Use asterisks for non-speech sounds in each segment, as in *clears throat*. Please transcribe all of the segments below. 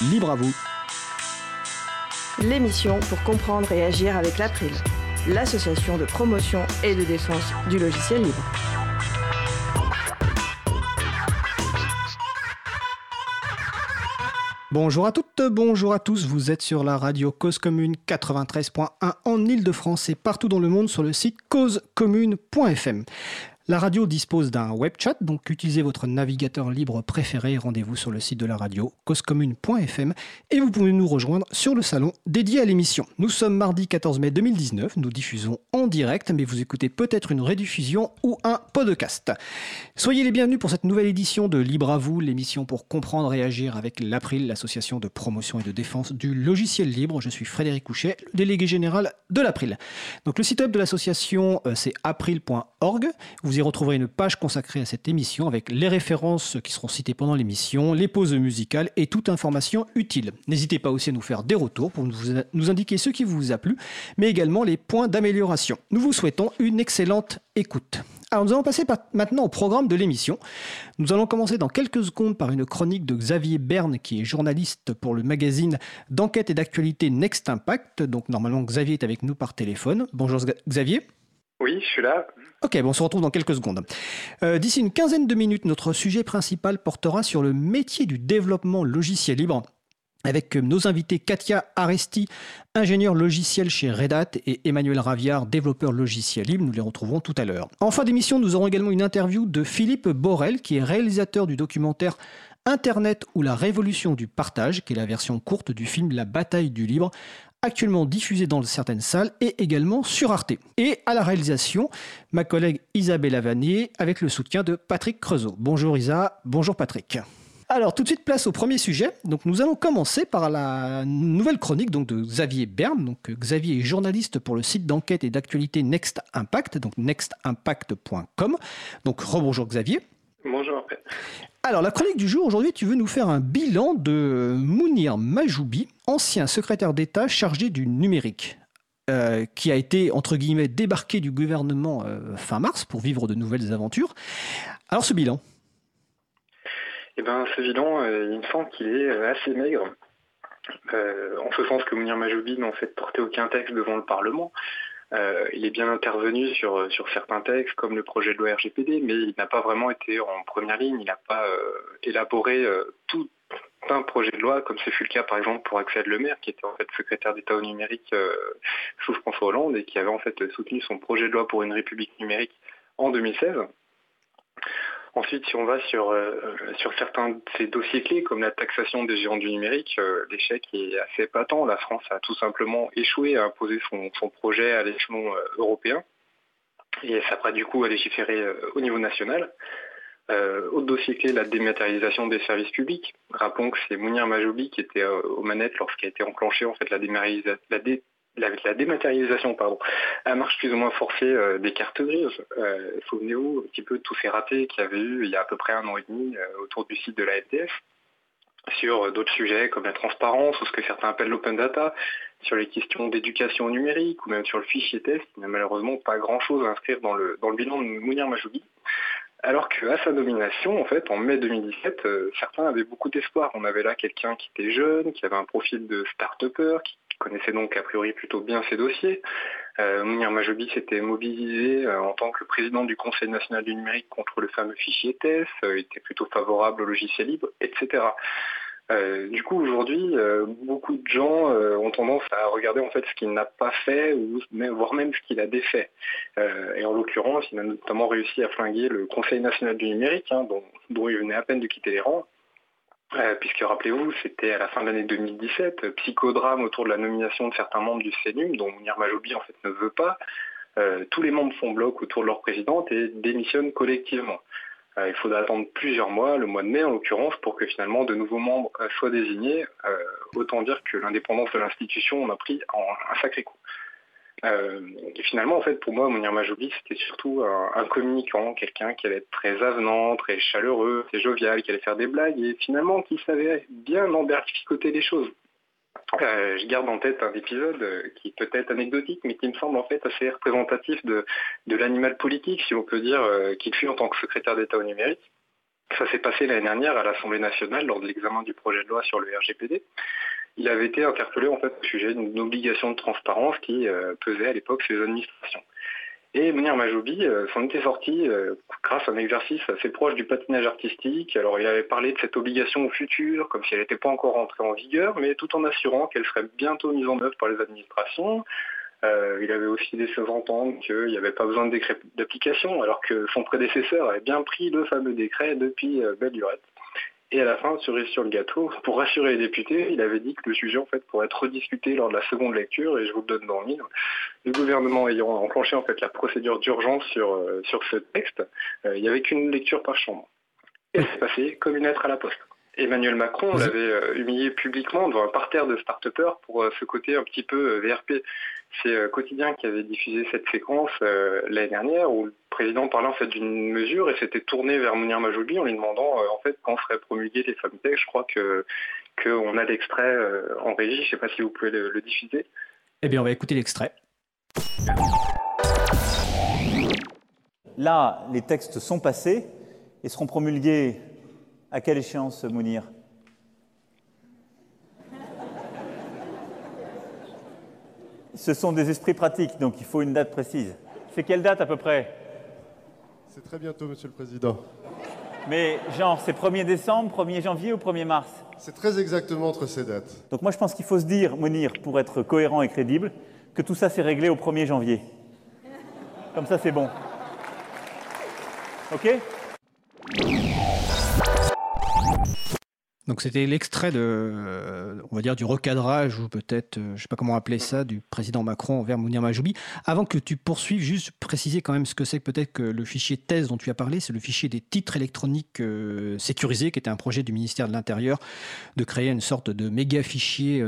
libre à vous. L'émission pour comprendre et agir avec l'April, l'association de promotion et de défense du logiciel libre. Bonjour à toutes, bonjour à tous, vous êtes sur la radio Cause Commune 93.1 en Ile-de-France et partout dans le monde sur le site causecommune.fm. La radio dispose d'un web chat, donc utilisez votre navigateur libre préféré. Rendez-vous sur le site de la radio, causecommune.fm, et vous pouvez nous rejoindre sur le salon dédié à l'émission. Nous sommes mardi 14 mai 2019, nous diffusons en direct, mais vous écoutez peut-être une rediffusion ou un podcast. Soyez les bienvenus pour cette nouvelle édition de Libre à vous, l'émission pour comprendre et agir avec l'April, l'association de promotion et de défense du logiciel libre. Je suis Frédéric Couchet, le délégué général de l'April. Donc le site web de l'association, euh, c'est april.org. y retrouverez une page consacrée à cette émission avec les références qui seront citées pendant l'émission, les pauses musicales et toute information utile. N'hésitez pas aussi à nous faire des retours pour nous indiquer ce qui vous a plu, mais également les points d'amélioration. Nous vous souhaitons une excellente écoute. Alors nous allons passer maintenant au programme de l'émission. Nous allons commencer dans quelques secondes par une chronique de Xavier Berne, qui est journaliste pour le magazine d'enquête et d'actualité Next Impact. Donc normalement Xavier est avec nous par téléphone. Bonjour Xavier. Oui, je suis là. Ok, bon, on se retrouve dans quelques secondes. Euh, d'ici une quinzaine de minutes, notre sujet principal portera sur le métier du développement logiciel libre avec nos invités Katia Aresti, ingénieur logiciel chez Red Hat, et Emmanuel Raviard, développeur logiciel libre. Nous les retrouverons tout à l'heure. En fin d'émission, nous aurons également une interview de Philippe Borel, qui est réalisateur du documentaire Internet ou la révolution du partage, qui est la version courte du film La bataille du libre, actuellement diffusé dans certaines salles et également sur Arte. Et à la réalisation, ma collègue Isabelle Vanier avec le soutien de Patrick Creusot. Bonjour Isa, bonjour Patrick. Alors tout de suite place au premier sujet. Donc nous allons commencer par la nouvelle chronique donc de Xavier Berne. Donc Xavier est journaliste pour le site d'enquête et d'actualité Next Impact, donc nextimpact.com. Donc rebonjour Xavier. Bonjour. Alors, la chronique du jour, aujourd'hui, tu veux nous faire un bilan de Mounir Majoubi, ancien secrétaire d'État chargé du numérique. Euh, qui a été, entre guillemets, débarqué du gouvernement euh, fin mars pour vivre de nouvelles aventures. Alors ce bilan? Eh bien ce bilan, euh, il me semble qu'il est assez maigre. en ce sens que Mounir Majoubi n'a fait porter aucun texte devant le Parlement. Euh, il est bien intervenu sur, certains textes comme le projet de loi RGPD, mais il n'a pas vraiment été en première ligne, il n'a pas euh, élaboré euh, tout un projet de loi, comme ce fut le cas par exemple pour Axel Lemaire, qui était en fait secrétaire d'État au numérique sous François Hollande et qui avait en fait soutenu son projet de loi pour une république numérique en 2016. Ensuite, si on va sur, euh, sur certains de ces dossiers clés, comme la taxation des géants du numérique, euh, l'échec est assez patent. La France a tout simplement échoué à imposer son, projet à l'échelon euh, européen et s'apprête du coup à légiférer au niveau national. autre dossier clé, la dématérialisation des services publics. Rappelons que c'est Mounir Majoubi qui était aux manettes lorsqu'a été enclenchée en fait la, la, la, dématérialisation pardon, à marche plus ou moins forcée euh, des cartes grises. Euh, Souvenez-vous un petit peu de tous ces ratés qu'il y avait eu il y a à peu près un an et demi euh, autour du site de la FDF sur d'autres sujets comme la transparence ou ce que certains appellent l'open data, sur les questions d'éducation numérique ou même sur le fichier test. Il n'y a malheureusement pas grand-chose à inscrire dans le, dans le bilan de Mounir Majoubi. Alors qu'à sa nomination, en fait, en mai 2017, certains avaient beaucoup d'espoir. On avait là quelqu'un qui était jeune, qui avait un profil de start-upper, qui connaissait donc a priori plutôt bien ses dossiers. Euh, Majoubi s'était mobilisé euh, en tant que président du Conseil national du numérique contre le fameux fichier TES, euh, était plutôt favorable au logiciel libre, etc. du coup, aujourd'hui, beaucoup de gens ont tendance à regarder en fait ce qu'il n'a pas fait, voire même ce qu'il a défait. et en l'occurrence, il a notamment réussi à flinguer le Conseil national du numérique, hein, dont il venait à peine de quitter les rangs, euh, puisque rappelez-vous, c'était à la fin de l'année 2017, euh, psychodrame autour de la nomination de certains membres du CNUM, dont Mounir Majoubi ne veut pas. Euh, tous les membres font bloc autour de leur présidente et démissionnent collectivement. il faudra attendre plusieurs mois, le mois de mai en l'occurrence, pour que finalement de nouveaux membres soient désignés. autant dire que l'indépendance de l'institution en a pris un sacré coup. Euh, et finalement, en fait, pour moi, Mounir Majoubi, c'était surtout un, communicant, quelqu'un qui allait être très avenant, très chaleureux, très jovial, qui allait faire des blagues, et finalement qui savait bien emberlificoter les choses. Euh, je garde en tête un épisode euh, qui peut être anecdotique, mais qui me semble en fait assez représentatif de l'animal politique, si on peut dire, qu'il fut en tant que secrétaire d'État au numérique. Ça s'est passé l'année dernière à l'Assemblée nationale lors de l'examen du projet de loi sur le RGPD. Il avait été interpellé au sujet d'une obligation de transparence qui pesait à l'époque sur les administrations. Et Mounir Majoubi euh, s'en était sorti euh, grâce à un exercice assez proche du patinage artistique. Alors il avait parlé de cette obligation au futur, comme si elle n'était pas encore entrée en vigueur, mais tout en assurant qu'elle serait bientôt mise en œuvre par les administrations. Euh, il avait aussi laissé entendre qu'il n'y avait pas besoin de décret d'application, alors que son prédécesseur avait bien pris le fameux décret depuis belle. Et à la fin, cerise sur le gâteau, *laughs* pour rassurer les députés, il avait dit que le sujet en fait pourrait être rediscuté lors de la seconde lecture, et je vous le donne dans le mille. Le gouvernement ayant enclenché en fait la procédure d'urgence sur, euh, sur ce texte, euh, il n'y avait qu'une lecture par chambre. Et c'est passé comme une lettre à la poste. Emmanuel Macron l'avait euh, humilié publiquement devant un parterre de start-upers pour ce côté un petit peu VRP. C'est Quotidien qui avait diffusé cette séquence l'année dernière où le président parlait en fait d'une mesure et s'était tourné vers Mounir Majoubi en lui demandant en fait quand seraient promulgués les femmes Je crois que qu'on a l'extrait en régie. Je ne sais pas si vous pouvez le diffuser. Eh bien, on va écouter l'extrait. Là, les textes sont passés et seront promulgués à quelle échéance, Mounir? Ce sont des esprits pratiques, donc il faut une date précise. C'est quelle date à peu près? C'est très bientôt, Monsieur le Président. Mais genre, c'est 1er décembre, 1er janvier ou 1er mars? C'est très exactement entre ces dates. Donc moi, je pense qu'il faut se dire, Mounir, pour être cohérent et crédible, que tout ça s'est réglé au 1er janvier. Comme ça, c'est bon. OK? Donc c'était l'extrait de, euh, on va dire, du recadrage ou peut-être, euh, je sais pas comment appeler ça, du président Macron envers Mounir Majoubi. Avant que tu poursuives, juste préciser quand même ce que c'est que peut-être que le fichier thèse dont tu as parlé, c'est le fichier des titres électroniques euh, sécurisés, qui était un projet du ministère de l'Intérieur de créer une sorte de méga fichier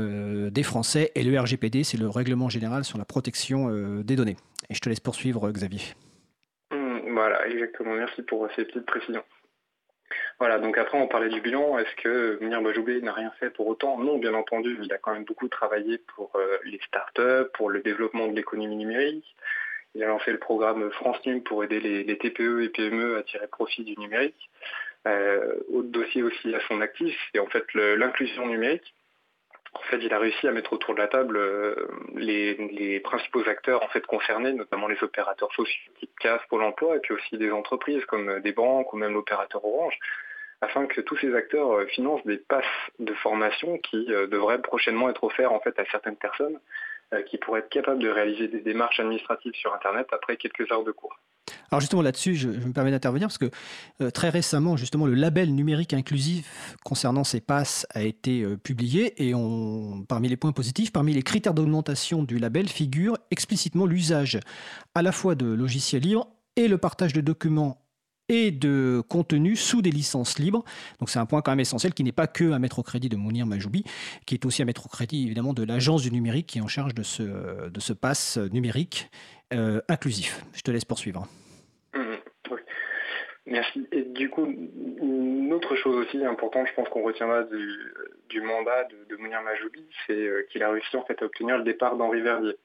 des Français. Et le RGPD, c'est le règlement général sur la protection des données. Et je te laisse poursuivre, Xavier. Mmh, voilà, exactement. Merci pour ces petites précisions. Voilà, donc après on parlait du bilan, est-ce que Mounir Bajoubé n'a rien fait pour autant? Non, bien entendu, il a quand même beaucoup travaillé pour euh, les startups, pour le développement de l'économie numérique. Il a lancé le programme France Num pour aider les, TPE et PME à tirer profit du numérique. Euh, autre dossier aussi à son actif, c'est en fait l'inclusion numérique. En fait, il a réussi à mettre autour de la table euh, les, principaux acteurs en fait concernés, notamment les opérateurs sociaux type CAF, Pôle Emploi, et puis aussi des entreprises comme des banques ou même l'opérateur Orange, afin que tous ces acteurs euh, financent des passes de formation qui euh, devraient prochainement être offerts en fait à certaines personnes euh, qui pourraient être capables de réaliser des démarches administratives sur Internet après quelques heures de cours. Alors justement là-dessus, je, me permets d'intervenir parce que très récemment, justement, le label numérique inclusif concernant ces passes a été publié et on, parmi les points positifs, parmi les critères d'augmentation du label figure explicitement l'usage à la fois de logiciels libres et le partage de documents et de contenu sous des licences libres. Donc c'est un point quand même essentiel qui n'est pas que à mettre au crédit de Mounir Majoubi, qui est aussi à mettre au crédit évidemment de l'agence du numérique qui est en charge de ce, de ce pass numérique euh, inclusif. Je te laisse poursuivre. Mmh, Merci. Et du coup, une autre chose aussi importante, je pense qu'on retiendra du, mandat de, de Mounir Majoubi, c'est euh, qu'il a réussi en fait à obtenir le départ d'Henri Verdier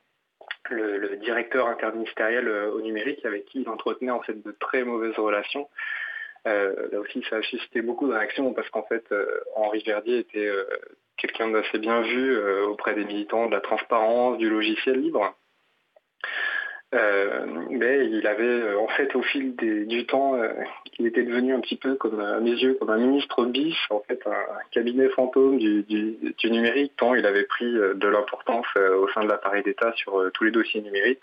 le, directeur interministériel euh, au numérique avec qui il entretenait en fait de très mauvaises relations. Euh, là aussi, ça a suscité beaucoup de réactions parce qu'en fait, euh, Henri Verdier était quelqu'un d'assez bien vu auprès des militants de la transparence, du logiciel libre. Euh, mais il avait euh, en fait au fil du temps, euh, il était devenu un petit peu comme à mes yeux comme un ministre bis, en fait un, cabinet fantôme du, numérique, tant il avait pris de l'importance au sein de l'appareil d'État sur tous les dossiers numériques.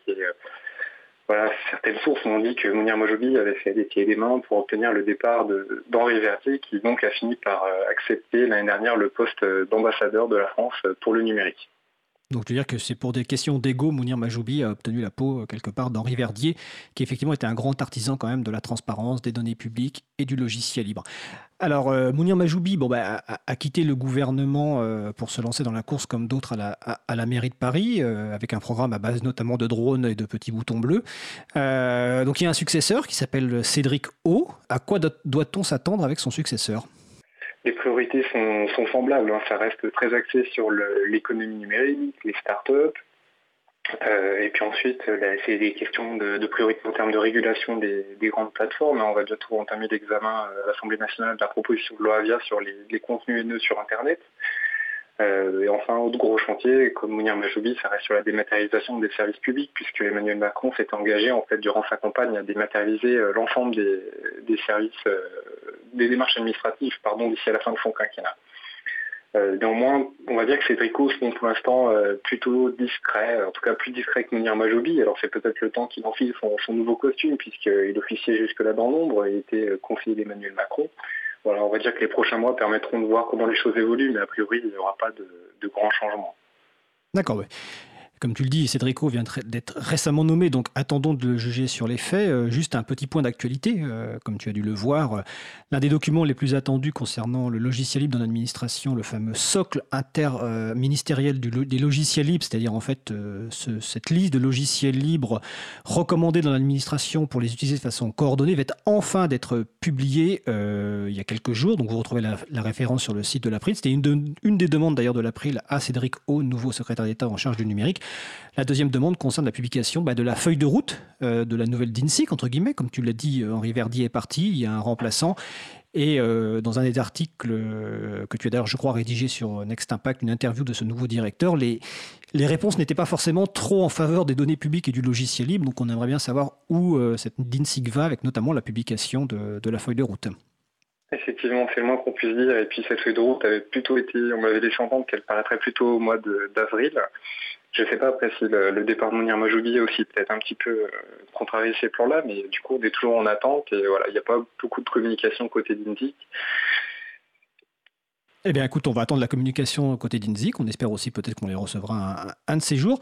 Certaines sources m'ont dit que Mounir Mojobi avait fait des pieds et des mains pour obtenir le départ d'Henri Vertier, qui donc a fini par accepter l'année dernière le poste d'ambassadeur de la France pour le numérique. Donc, je veux dire que c'est pour des questions d'ego, Mounir Majoubi a obtenu la peau euh, quelque part d'Henri Verdier, qui effectivement était un grand artisan quand même de la transparence, des données publiques et du logiciel libre. Alors, euh, Mounir Majoubi bah, a, quitté le gouvernement euh, pour se lancer dans la course comme d'autres à la, mairie de Paris, avec un programme à base notamment de drones et de petits boutons bleus. donc, il y a un successeur qui s'appelle Cédric O. À quoi doit-on s'attendre avec son successeur? Les priorités sont, semblables. Hein. Ça reste très axé sur l'économie numérique, les startups. et puis ensuite, c'est des questions de, priorité en termes de régulation des, grandes plateformes. On va bientôt entamer l'examen à l'Assemblée nationale de la proposition de loi Avia sur les contenus haineux sur Internet. Euh, et enfin, autre gros chantier, comme Mounir Majoubi, ça reste sur la dématérialisation des services publics, puisque Emmanuel Macron s'est engagé en fait durant sa campagne à dématérialiser euh, l'ensemble des, services, euh, des démarches administratives, pardon, d'ici à la fin de son quinquennat. néanmoins, on va dire que ces tricots sont pour l'instant plutôt discrets, en tout cas plus discrets que Mounir Majoubi. Alors c'est peut-être le temps qu'il enfile son, son nouveau costume, puisqu'il officiait jusque-là dans l'ombre et était conseiller d'Emmanuel Macron on va dire que les prochains mois permettront de voir comment les choses évoluent, mais a priori, il n'y aura pas de, de grands changements. D'accord, oui. Comme tu le dis, Cédrico vient d'être récemment nommé, donc attendons de le juger sur les faits. Euh, juste un petit point d'actualité, euh, comme tu as dû le voir, euh, l'un des documents les plus attendus concernant le logiciel libre dans l'administration, le fameux socle interministériel des logiciels libres, c'est-à-dire en fait cette liste de logiciels libres recommandés dans l'administration pour les utiliser de façon coordonnée, va enfin d'être publié il y a quelques jours. Donc vous retrouvez la, référence sur le site de l'April. C'était une, une, des demandes d'ailleurs de l'April à Cédric O, nouveau secrétaire d'État en charge du numérique. La deuxième demande concerne la publication bah, de la feuille de route euh, de la nouvelle DINSIC, entre guillemets. Comme tu l'as dit, euh, Henri Verdier est parti, il y a un remplaçant. Et euh, dans un des articles que tu as d'ailleurs, je crois, rédigé sur Next Impact, une interview de ce nouveau directeur, les, réponses n'étaient pas forcément trop en faveur des données publiques et du logiciel libre. Donc on aimerait bien savoir où cette DINSIC va, avec notamment la publication de, de la feuille de route. Effectivement, c'est le moins qu'on puisse dire. Et puis cette feuille de route avait plutôt été, on m'avait laissé entendre qu'elle paraîtrait plutôt au mois d'avril. Je ne sais pas après si le, départ de Mounir Majoubi aussi peut-être un petit peu euh, contrarié ces plans-là, mais du coup on est toujours en attente et voilà, il n'y a pas beaucoup de communication côté d'Indic. Eh bien, écoute, on va attendre la communication côté d'Inzik. On espère aussi peut-être qu'on les recevra un, de ces jours.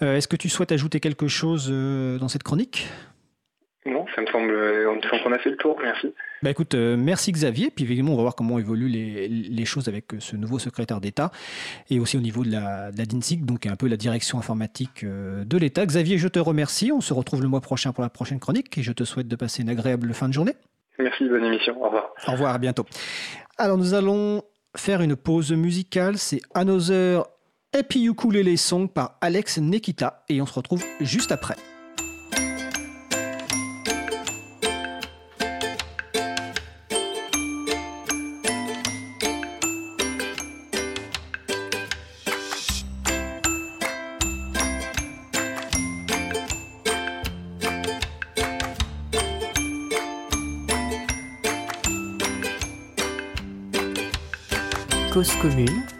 Euh, est-ce que tu souhaites ajouter quelque chose euh, dans cette chronique? Non, ça me semble, qu'on a fait le tour, merci. Bah écoute, euh, merci Xavier, puis évidemment on va voir comment évoluent les, choses avec euh, ce nouveau secrétaire d'État et aussi au niveau de la, de DINSIC, donc un peu la direction informatique euh, de l'État. Xavier, je te remercie, on se retrouve le mois prochain pour la prochaine chronique et je te souhaite de passer une agréable fin de journée. Merci, bonne émission, au revoir. Au revoir, à bientôt. Alors nous allons faire une pause musicale, c'est Another Happy Ukulele Song par Alex Nekita et on se retrouve juste après. Commune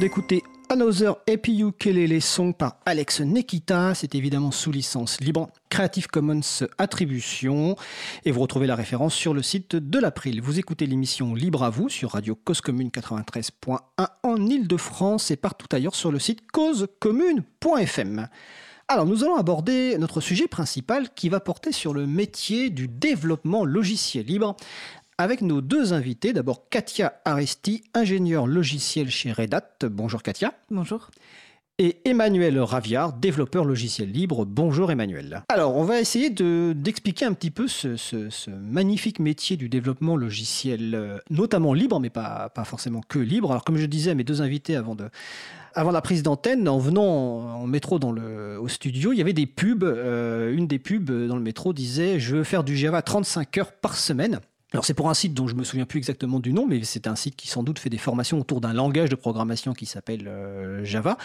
d'écouter Another Happy Ukulele Song par Alex Nekita. C'est évidemment sous licence libre Creative Commons Attribution. Et vous retrouvez la référence sur le site de l'April. Vous écoutez l'émission Libre à vous sur Radio Cause Commune 93.1 en Ile-de-France et partout ailleurs sur le site causecommune.fm. Alors, nous allons aborder notre sujet principal qui va porter sur le métier du développement logiciel libre avec nos deux invités. D'abord, Katia Aresti, ingénieure logiciel chez Red Hat. Bonjour Katia. Bonjour. Et Emmanuel Raviard, développeur logiciel libre. Bonjour Emmanuel. Alors, on va essayer d'expliquer un petit peu ce, magnifique métier du développement logiciel, euh, notamment libre, mais pas, pas forcément que libre. Alors, comme je disais à mes deux invités avant de, avant la prise d'antenne, en venant en métro dans le, au studio, il y avait des pubs. Euh, une des pubs dans le métro disait Je veux faire du Java 35 heures par semaine. Alors c'est pour un site dont je me souviens plus exactement du nom, mais c'est un site qui sans doute fait des formations autour d'un langage de programmation qui s'appelle euh, Java.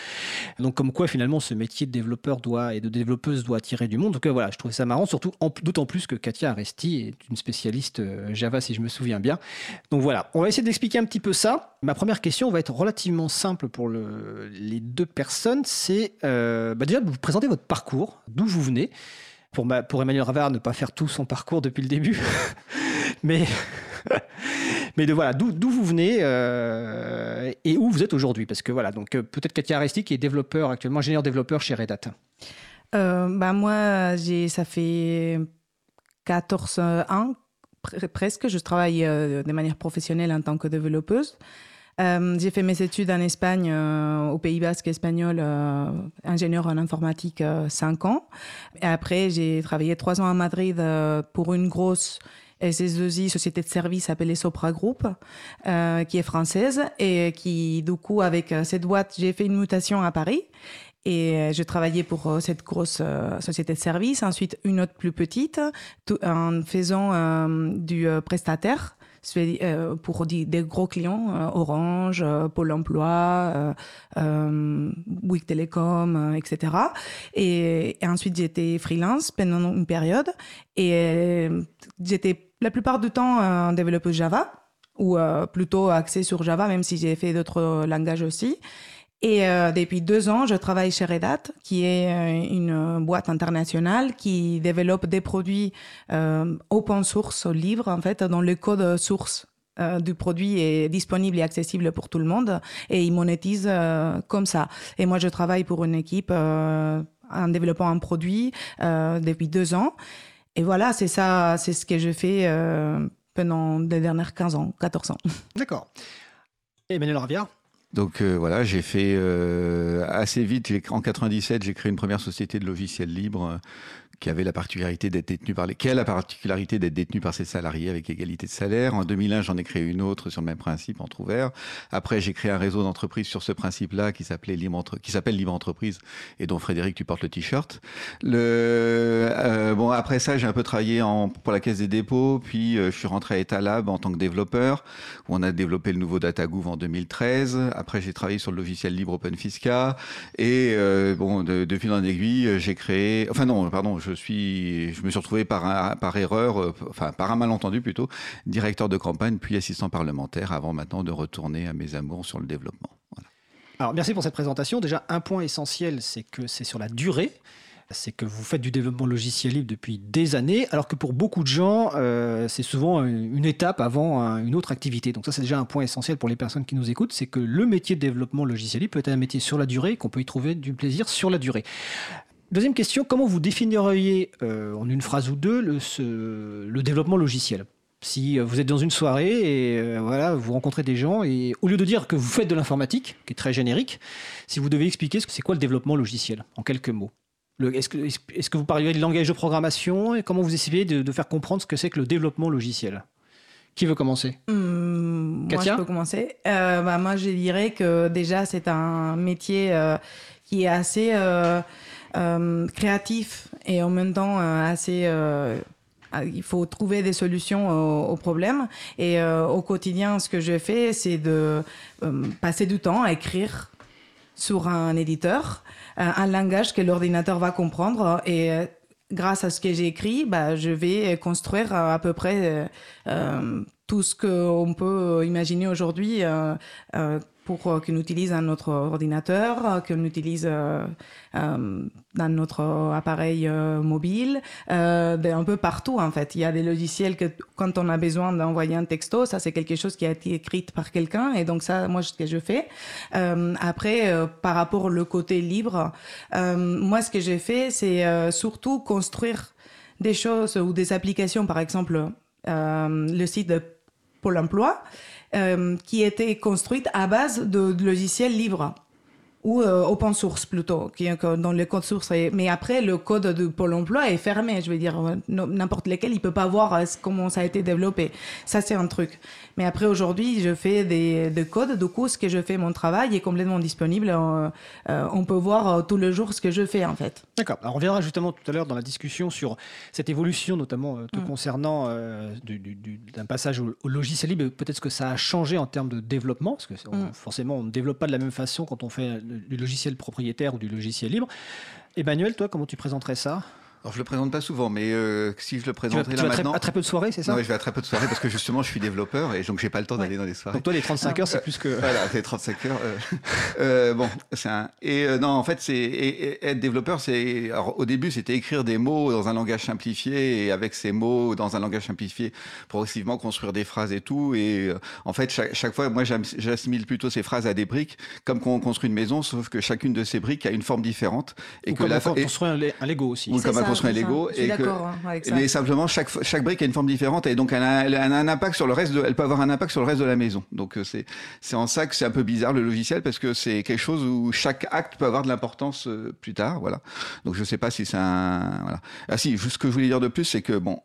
Donc comme quoi finalement ce métier de développeur doit et de développeuse doit attirer du monde. Donc euh, voilà, je trouvais ça marrant, surtout d'autant plus que Katia Aresti est une spécialiste euh, Java si je me souviens bien. Donc voilà, on va essayer d'expliquer un petit peu ça. Ma première question va être relativement simple pour le, les deux personnes. C'est bah déjà vous présenter votre parcours, d'où vous venez? Pour, pour Emmanuel Ravard, ne pas faire tout son parcours depuis le début. *laughs* Mais, *laughs* mais de voilà, d'où vous venez euh, et où vous êtes aujourd'hui? Parce que voilà, donc euh, peut-être Katia Aresti qui est développeur actuellement, ingénieur développeur chez Red Hat. Euh, bah moi, ça fait 14 ans presque. Je travaille de manière professionnelle en tant que développeuse. j'ai fait mes études en Espagne, au Pays Basque espagnol, ingénieur en informatique, 5 ans. Et après, j'ai travaillé 3 ans à Madrid pour une grosse SS2I, société de service appelée Sopra Group, euh, qui est française et qui, du coup, avec euh, cette boîte, j'ai fait une mutation à Paris. Et euh, je travaillais pour cette grosse société de service, ensuite une autre plus petite, en faisant du prestataire pour des, gros clients, Orange, Pôle Emploi, Bouygues Télécom, etc. Et, et ensuite, j'étais freelance pendant une période et j'étais la plupart du temps un développeur Java ou euh, plutôt axé sur Java, même si j'ai fait d'autres langages aussi. Et euh, depuis deux ans, je travaille chez Red Hat, qui est euh, une boîte internationale qui développe des produits open source, libre en fait, dont le code source du produit est disponible et accessible pour tout le monde et il monétise comme ça. Et moi, je travaille pour une équipe en développant un produit depuis deux ans. Et voilà, c'est ça, c'est ce que je fais euh, pendant les dernières 15 ans, 14 ans. D'accord. Emmanuel Raviard donc euh, voilà, j'ai fait euh, assez vite. En 97, j'ai créé une première société de logiciels libres qui avait la particularité d'être détenu par les, qui a la particularité d'être détenu par ses salariés avec égalité de salaire. En 2001, j'en ai créé une autre sur le même principe, entre ouvert. Après, j'ai créé un réseau d'entreprises sur ce principe-là qui s'appelait Libre qui s'appelle Libre Entreprise et dont Frédéric, tu portes le t-shirt. Le, euh, bon, après ça, j'ai un peu travaillé en, pour la Caisse des dépôts, puis euh, je suis rentré à Etalab en tant que développeur, où on a développé le nouveau DataGouv en 2013. Après, j'ai travaillé sur le logiciel libre OpenFisca et euh, bon, de, de fil en aiguille, j'ai créé, enfin non, pardon, je suis, je me suis retrouvé par, erreur, euh, enfin par un malentendu plutôt, directeur de campagne puis assistant parlementaire avant maintenant de retourner à mes amours sur le développement. Alors merci pour cette présentation. Déjà un point essentiel, c'est que c'est sur la durée c'est que vous faites du développement logiciel libre depuis des années, alors que pour beaucoup de gens, euh, c'est souvent une étape avant une autre activité. Donc ça, c'est déjà un point essentiel pour les personnes qui nous écoutent, c'est que le métier de développement logiciel libre peut être un métier sur la durée, qu'on peut y trouver du plaisir sur la durée. Deuxième question, comment vous définiriez euh, en une phrase ou deux le, développement logiciel? Si euh, vous êtes dans une soirée et euh, voilà, vous rencontrez des gens et au lieu de dire que vous faites de l'informatique, qui est très générique, si vous devez expliquer ce que c'est quoi le développement logiciel en quelques mots? Est-ce que, est que, vous parliez de langage de programmation et comment vous essayez de, faire comprendre ce que c'est que le développement logiciel? Qui veut commencer? Mmh, Moi, je peux commencer. Bah, moi, je dirais que déjà, c'est un métier qui est assez créatif et en même temps euh, assez euh, il faut trouver des solutions aux, problèmes. Et au quotidien, ce que je fais, c'est de passer du temps à écrire sur un éditeur, un langage que l'ordinateur va comprendre. Et grâce à ce que j'ai écrit, bah, je vais construire à peu près tout ce qu'on peut imaginer aujourd'hui pour euh, qu'on utilise dans notre ordinateur, euh, qu'on utilise euh, dans notre appareil mobile, un peu partout en fait. Il y a des logiciels que quand on a besoin d'envoyer un texto, ça c'est quelque chose qui a été écrit par quelqu'un et donc ça, moi, ce que je fais. après, par rapport au côté libre, moi, ce que j'ai fait, c'est surtout construire des choses ou des applications, par exemple, le site de Pôle Emploi. Euh, qui était construite à base de, logiciels libres ou euh, open source plutôt, qui dans le code source. Mais après, le code de Pôle emploi est fermé. Je veux dire, n'importe lequel, il peut pas voir euh, comment ça a été développé. Ça, c'est un truc. Mais après, aujourd'hui, je fais des, des, codes. Du coup, ce que je fais, mon travail est complètement disponible. Euh, on peut voir euh, tout le jour ce que je fais, en fait. D'accord. Alors, on reviendra justement tout à l'heure dans la discussion sur cette évolution, notamment euh, te mm. concernant d'un passage au, logiciel libre. Peut-être que ça a changé en termes de développement, parce que mm. forcément, on ne développe pas de la même façon quand on fait du logiciel propriétaire ou du logiciel libre. Emmanuel, toi, comment tu présenterais ça? Alors je le présente pas souvent, mais euh, si je le présenterai là maintenant, à très peu de soirées, c'est ça? Oui, je vais à très peu de soirées parce que justement je suis développeur et donc j'ai pas le temps d'aller dans les soirées. Donc toi les 35 heures c'est plus que voilà, c'est 35 heures. Euh, *laughs* euh, bon, c'est un et non en fait c'est être développeur c'est au début c'était écrire des mots dans un langage simplifié et avec ces mots dans un langage simplifié progressivement construire des phrases et tout et en fait chaque, chaque fois moi j'assimile plutôt ces phrases à des briques comme quand on construit une maison sauf que chacune de ces briques a une forme différente et que comme la on construit un, Lego aussi construit un Lego. et que, hein, Mais simplement, chaque, chaque brique a une forme différente et donc elle a, elle a, un impact sur le reste de, elle peut avoir un impact sur le reste de la maison. Donc euh, c'est, c'est en ça que c'est un peu bizarre le logiciel parce que c'est quelque chose où chaque acte peut avoir de l'importance euh, plus tard. Voilà. Donc je sais pas si c'est un, voilà. Ah si, ce que je voulais dire de plus, c'est que bon,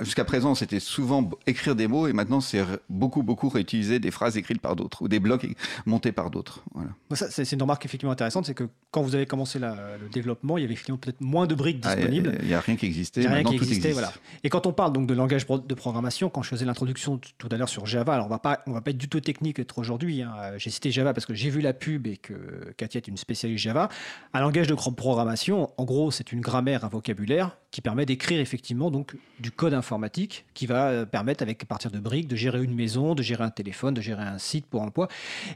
jusqu'à présent, c'était souvent écrire des mots et maintenant c'est beaucoup, beaucoup réutiliser des phrases écrites par d'autres ou des blocs montés par d'autres. Voilà. Ça, c'est une remarque effectivement intéressante, c'est que quand vous avez commencé le développement, il y avait effectivement peut-être moins de briques ah, Il n'y a rien qui existait. Il rien qui existait, voilà. Et quand on parle donc de langage de programmation, quand je faisais l'introduction tout à l'heure sur Java, alors on va pas, on va pas être du tout technique être aujourd'hui. Hein. J'ai cité Java parce que j'ai vu la pub et que Katia est une spécialiste Java. Un langage de programmation, en gros, c'est une grammaire, un vocabulaire qui permet d'écrire effectivement donc du code informatique qui va euh, permettre avec à partir de briques de gérer une maison, de gérer un téléphone, de gérer un site pour emploi.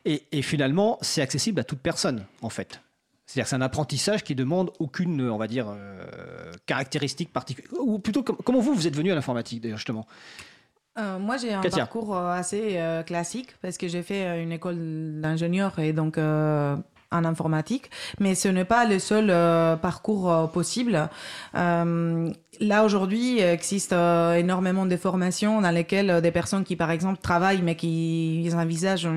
Et, et finalement, c'est accessible à toute personne en fait. C'est-à-dire que c'est un apprentissage qui demande aucune, on va dire, euh, caractéristique particulière. Ou plutôt, comment vous, vous êtes venu à l'informatique, d'ailleurs, justement? Euh, moi, j'ai un parcours euh, assez classique parce que j'ai fait une école d'ingénieur et donc en informatique, mais ce n'est pas le seul parcours possible. là, aujourd'hui, il existe énormément de formations dans lesquelles des personnes qui, par exemple, travaillent mais qui envisagent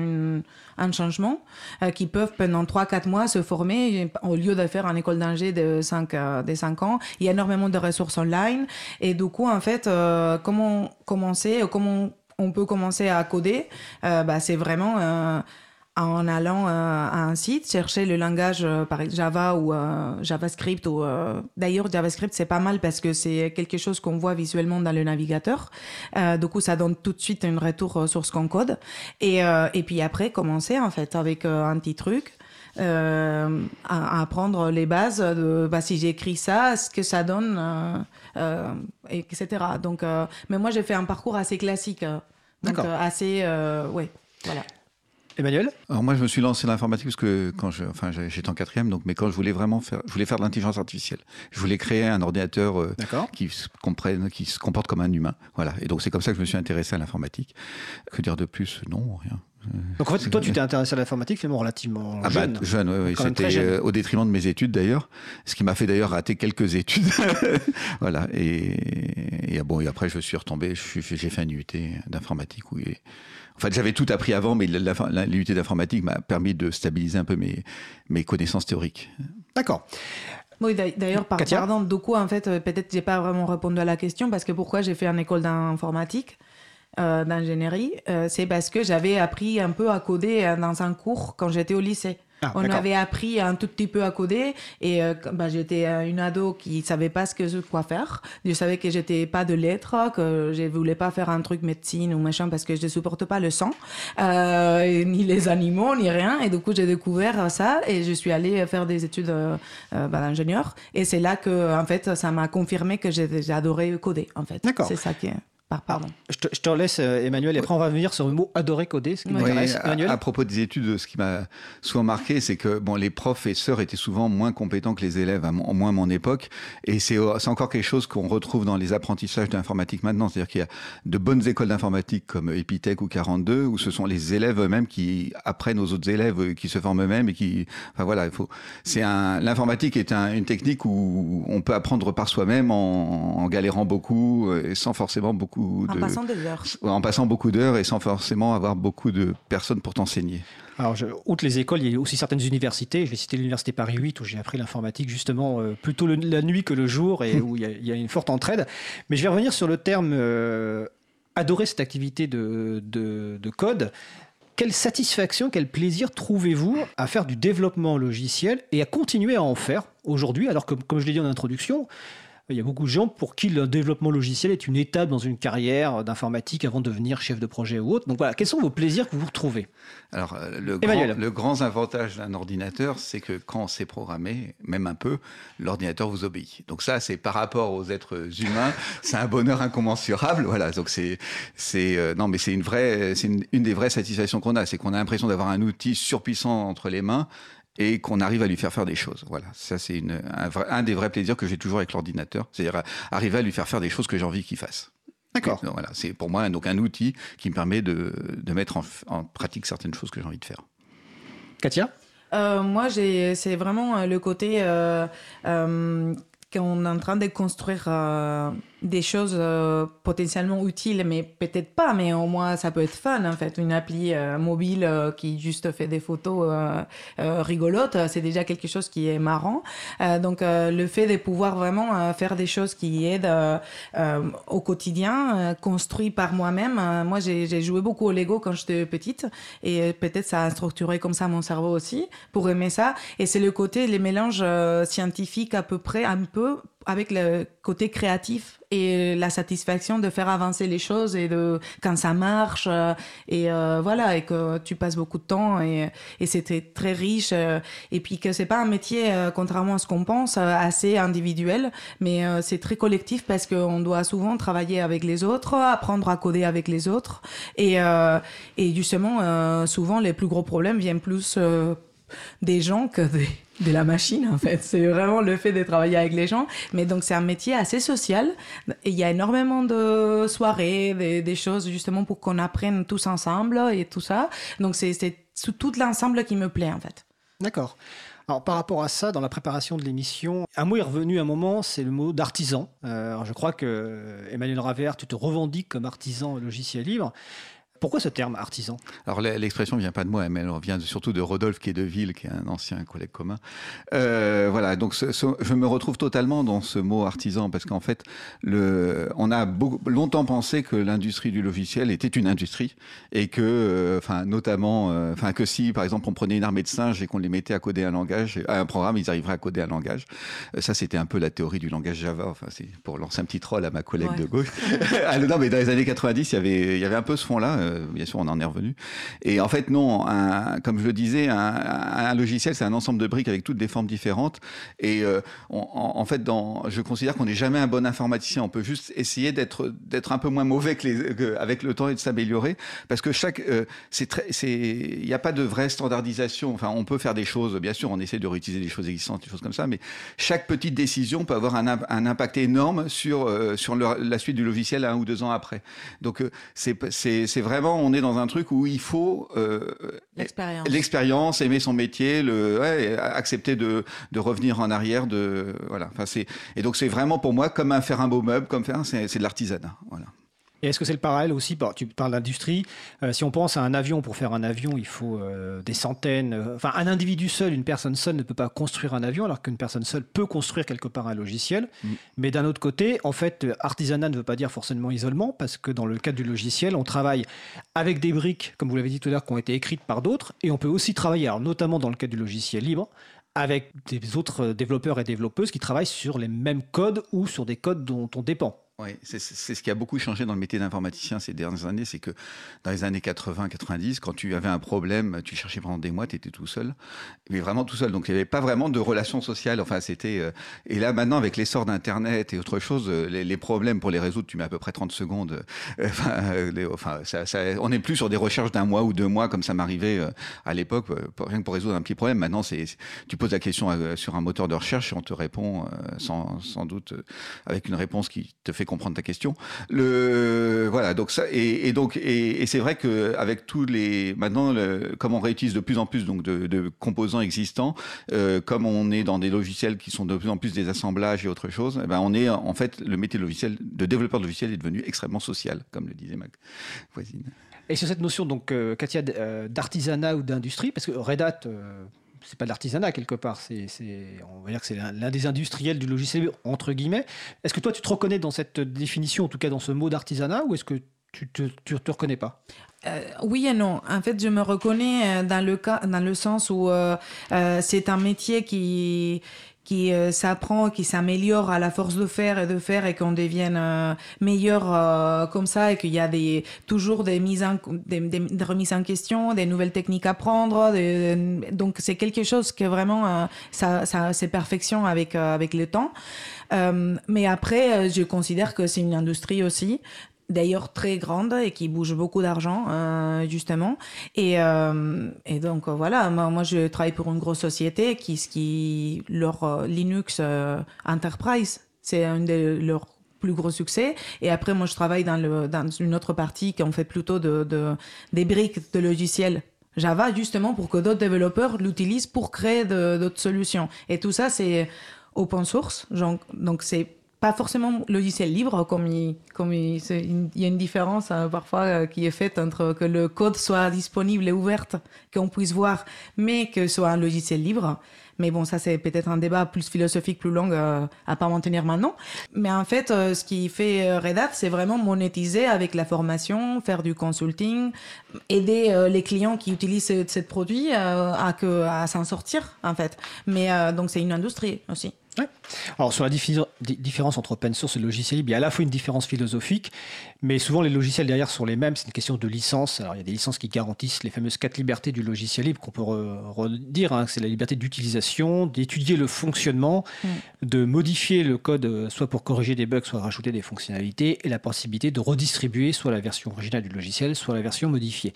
un changement, euh, qui peuvent pendant 3-4 mois se former au lieu de faire une école d'ingé de 5, euh, de 5 ans. Il y a énormément de ressources online. Et du coup, en fait, euh, comment commencer, comment on peut commencer à coder, bah, c'est vraiment en allant euh, à un site, chercher le langage euh, par Java ou euh, JavaScript. Ou, D'ailleurs, JavaScript, c'est pas mal parce que c'est quelque chose qu'on voit visuellement dans le navigateur. du coup, ça donne tout de suite un retour sur ce qu'on code. Et, et puis après, commencer en fait avec un petit truc. à, apprendre les bases de bah, si j'écris ça, ce que ça donne, etc. Donc, mais moi, j'ai fait un parcours assez classique. donc, assez, ouais, voilà. Emmanuel Alors moi, je me suis lancé dans l'informatique parce que quand je, enfin, j'étais en quatrième, donc, mais quand je voulais vraiment faire, je voulais faire de l'intelligence artificielle. Je voulais créer un ordinateur euh, qui se comprenne, qui se comporte comme un humain. Voilà. Et donc c'est comme ça que je me suis intéressé à l'informatique. Que dire de plus? Non, rien. Donc en fait, toi, tu t'es intéressé à l'informatique finalement relativement ah bah, jeune. jeune, oui, oui. C'était euh, au détriment de mes études d'ailleurs, ce qui m'a fait d'ailleurs rater quelques études. *laughs* voilà. Et, et, bon, et après, je suis retombé. J'ai fait un UT d'informatique où en fait, j'avais tout appris avant, mais l'UT d'informatique m'a permis de stabiliser un peu mes, mes connaissances théoriques. D'accord. Oui, d'ailleurs, par pardon, du coup, en fait, euh, peut-être j'ai pas vraiment répondu à la question parce que pourquoi j'ai fait une école d'informatique, euh, d'ingénierie, euh, c'est parce que j'avais appris un peu à coder dans un cours quand j'étais au lycée. Ah, on avait appris un tout petit peu à coder et euh, bah, j'étais une ado qui savait pas ce que quoi faire. Je savais que j'étais pas de lettres, que je voulais pas faire un truc médecine ou machin parce que je ne supporte pas le sang, euh, ni les animaux, ni rien. Et du coup, j'ai découvert ça et je suis allée faire des études euh, bah, d'ingénieur. Et c'est là que, en fait, ça m'a confirmé que j'ai adoré coder. En fait, c'est ça qui est pardon. Je te, je te laisse, euh, Emmanuel, et après on va venir sur le mot adorer coder, ce qui m'intéresse. à, Emmanuel à propos des études, ce qui m'a souvent marqué, c'est que bon, les professeurs étaient souvent moins compétents que les élèves, à au moins à mon époque. Et c'est c'est encore quelque chose qu'on retrouve dans les apprentissages d'informatique maintenant. C'est-à-dire qu'il y a de bonnes écoles d'informatique comme Epitech ou 42, où ce sont les élèves eux-mêmes qui apprennent aux autres élèves, euh, qui se forment eux-mêmes et qui, enfin voilà, il faut. C'est un. L'informatique est un- une technique où on peut apprendre par soi-même en, en galérant beaucoup euh, et sans forcément beaucoup En de. passant des heures. en passant beaucoup d'heures et sans forcément avoir beaucoup de personnes pour t'enseigner. Alors, je, outre les écoles, il y a aussi certaines universités. Je vais citer l'université Paris 8 où j'ai appris l'informatique justement euh, plutôt le- la nuit que le jour et *laughs* où il y, a, il y a une forte entraide. Mais je vais revenir sur le terme euh, adorer cette activité de, de- de code. Quelle satisfaction, quel plaisir trouvez-vous à faire du développement logiciel et à continuer à en faire aujourd'hui Alors que, comme je l'ai dit en introduction, il y a beaucoup de gens pour qui le développement logiciel est une étape dans une carrière d'informatique avant de devenir chef de projet ou autre. Donc voilà, quels sont vos plaisirs que vous retrouvez? Alors, euh, le, grand, le grand avantage d'un ordinateur, c'est que quand on sait programmer, même un peu, l'ordinateur vous obéit. Donc ça, c'est par rapport aux êtres humains, *laughs* c'est un bonheur incommensurable. Voilà. Donc c'est, c'est, euh, non, mais c'est une vraie, c'est une, une des vraies satisfactions qu'on a, c'est qu'on a l'impression d'avoir un outil surpuissant entre les mains et qu'on arrive à lui faire faire des choses. Voilà, ça c'est un, des vrais plaisirs que j'ai toujours avec l'ordinateur, c'est-à-dire euh, arriver à lui faire faire des choses que j'ai envie qu'il fasse. D'accord. Voilà, c'est pour moi donc un outil qui me permet de, de mettre en, pratique certaines choses que j'ai envie de faire. Katia? Euh, moi, c'est vraiment euh, le côté euh, euh, qu'on est en train de construire euh, des choses euh, potentiellement utiles, mais peut-être pas, mais au moins ça peut être fun en fait. Une appli euh, mobile euh, qui juste fait des photos euh, euh, rigolotes, c'est déjà quelque chose qui est marrant. Euh, donc euh, le fait de pouvoir vraiment euh, faire des choses qui aident euh, euh, au quotidien, euh, construit par moi-même. Euh, moi, j'ai joué beaucoup au Lego quand j'étais petite et euh, peut-être ça a structuré comme ça mon cerveau aussi pour aimer ça. Et c'est le côté, les mélanges euh, scientifiques à peu près, un peu avec le côté créatif et la satisfaction de faire avancer les choses et de quand ça marche euh, et euh, voilà et que tu passes beaucoup de temps et, et c'était très riche euh, et puis que c'est pas un métier contrairement à ce qu'on pense assez individuel mais c'est très collectif parce qu'on doit souvent travailler avec les autres apprendre à coder avec les autres et justement souvent les plus gros problèmes viennent plus des gens que des, de la machine en fait. C'est vraiment le fait de travailler avec les gens. Mais donc c'est un métier assez social il y a énormément de soirées, des, choses justement pour qu'on apprenne tous ensemble et tout ça. Donc c'est tout l'ensemble qui me plaît en fait. D'accord. Alors, par rapport à ça, dans la préparation de l'émission, un mot est revenu un moment, c'est le mot d'artisan. Euh, alors, je crois que Emmanuel Ravert, tu te revendiques comme artisan logiciel libre. Pourquoi ce terme artisan? Alors l'expression vient pas de moi, mais elle vient surtout de Rodolphe Quai-de-Ville, qui est un ancien collègue commun. Euh, voilà, donc ce- ce- je me retrouve totalement dans ce mot artisan parce qu'en fait, le, on a beaucoup, longtemps pensé que l'industrie du logiciel était une industrie et que, euh, enfin, notamment, euh, enfin, que si, par exemple, on prenait une armée de singes et qu'on les mettait à coder un langage, à un programme, ils arriveraient à coder un langage. Euh, ça, c'était un peu la théorie du langage Java. Enfin, c'est pour lancer un petit troll à ma collègue Ouais. de gauche. *laughs* ah, non, mais dans les années 90, il y avait, il y avait un peu ce fond-là. Euh, bien sûr, on en est revenu. Et en fait, non, comme je le disais, un, logiciel, c'est un ensemble de briques avec toutes des formes différentes. Et euh, en, fait, dans, je considère qu'on n'est jamais un bon informaticien. On peut juste essayer d'être d'être un peu moins mauvais que les, avec le temps et de s'améliorer, parce que chaque, euh, c'est très, c'est, il n'y a pas de vraie standardisation. Enfin, on peut faire des choses. Bien sûr, on essaie de réutiliser des choses existantes, des choses comme ça, mais chaque petite décision peut avoir un, imp- un impact énorme sur sur la suite du logiciel un ou deux ans après. Donc c'est c'est c'est vraiment on est dans un truc où il faut euh, L'expérience. aimer son métier, le ouais, accepter de de revenir en arrière, de voilà. Enfin c'est et donc c'est vraiment pour moi comme un faire un beau meuble, comme faire c'est de l'artisanat. Voilà. Et est-ce que c'est le parallèle aussi par- Tu parles d'industrie. euh, si on pense à un avion, pour faire un avion, il faut euh, des centaines. euh, Enfin, un individu seul, une personne seule ne peut pas construire un avion, alors qu'une personne seule peut construire quelque part un logiciel. Mm. Mais d'un autre côté, en fait, artisanat ne veut pas dire forcément isolement, parce que dans le cadre du logiciel, on travaille avec des briques, comme vous l'avez dit tout à l'heure, qui ont été écrites par d'autres, et on peut aussi travailler, alors notamment dans le cadre du logiciel libre, avec des autres développeurs et développeuses qui travaillent sur les mêmes codes ou sur des codes dont on dépend. Oui, c'est ce qui a beaucoup changé dans le métier d'informaticien ces dernières années, c'est que dans les années 80-90, quand tu avais un problème, tu cherchais pendant des mois, tu étais tout seul, mais vraiment tout seul. Donc il n'y avait pas vraiment de relations sociales. Enfin, c'était euh, et là maintenant avec l'essor d'Internet et autre chose, euh, les, problèmes pour les résoudre, tu mets à peu près 30 secondes. Euh, *laughs* enfin, on n'est plus sur des recherches d'un mois ou deux mois comme ça m'arrivait à l'époque, rien que pour résoudre un petit problème. Maintenant, tu poses la question sur un moteur de recherche et on te répond sans, sans doute avec une réponse qui te fait comprendre ta question. Le voilà donc ça et, donc et, c'est vrai que avec tous les maintenant comme on réutilise de plus en plus donc de, composants existants, euh, comme on est dans des logiciels qui sont de plus en plus des assemblages et autre chose, eh ben on est en fait le métier de logiciel de développeur de logiciel est devenu extrêmement social comme le disait ma voisine. Et sur cette notion donc euh, Katia euh, d'artisanat ou d'industrie parce que Red Hat c'est pas de l'artisanat quelque part, c'est, on va dire que c'est l'un des industriels du logiciel entre guillemets. Est-ce que toi tu te reconnais dans cette définition, en tout cas dans ce mot d'artisanat, ou est-ce que tu tu te reconnais pas? Euh, oui et non. En fait, je me reconnais euh, dans le cas, dans le sens où euh, c'est un métier qui qui euh, s'apprend, qui s'améliore à la force de faire et de faire et qu'on devienne euh, meilleur euh, comme ça et qu'il y a des, toujours des, mises en, des, des, remises en question, des nouvelles techniques à prendre. donc c'est quelque chose que vraiment ça, ça c'est perfection avec avec le temps. mais après, je considère que c'est une industrie aussi d'ailleurs très grande et qui bouge beaucoup d'argent euh, justement. Et, euh, et donc voilà moi, je travaille pour une grosse société qui qui leur euh, Linux Enterprise c'est un de leurs plus gros succès. Et après moi je travaille dans le dans une autre partie qui en fait plutôt de, de des briques de logiciels Java justement pour que d'autres développeurs l'utilisent pour créer d'autres solutions. Et tout ça c'est open source donc c'est pas forcément logiciel libre, comme il, comme il, y a une différence hein, parfois euh, qui est faite entre que le code soit disponible et ouvert, qu'on puisse voir, mais que ce soit un logiciel libre. Mais bon, ça c'est peut-être un débat plus philosophique, plus long euh, à pas maintenir maintenant. Mais en fait, euh, ce qui fait Red Hat, c'est vraiment monétiser avec la formation, faire du consulting, aider les clients qui utilisent ce, ce produit à, à s'en sortir en fait. Mais donc c'est une industrie aussi. Alors sur la différence entre open source et logiciel libre, il y a à la fois une différence philosophique, mais souvent les logiciels derrière sont les mêmes. C'est une question de licence. Alors il y a des licences qui garantissent les fameuses quatre libertés du logiciel libre qu'on peut redire. Hein. C'est la liberté d'utilisation, d'étudier le fonctionnement, mm. de modifier le code euh, soit pour corriger des bugs, soit rajouter des fonctionnalités, et la possibilité de redistribuer soit la version originale du logiciel, soit la version modifiée.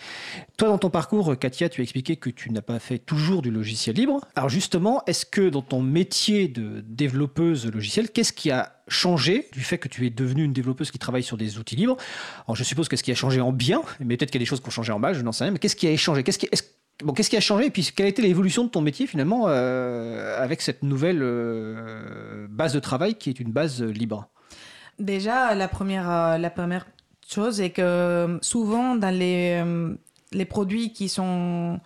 Toi dans ton parcours, Katia, tu as expliqué que tu n'as pas fait toujours du logiciel libre. Alors justement, est-ce que dans ton métier de développeuse logicielle, qu'est-ce qui a changé du fait que tu es devenue une développeuse qui travaille sur des outils libres. Alors je suppose qu'est-ce qui a changé en bien, mais peut-être qu'il y a des choses qui ont changé en mal, je n'en sais rien, mais qu'est-ce qui a changé? Qu'est-ce qui, Bon, qu'est-ce qui a changé? Et puis quelle a été l'évolution de ton métier finalement euh, avec cette nouvelle euh, base de travail qui est une base libre? Déjà, la première, euh, la première chose est que souvent dans les, les produits qui sont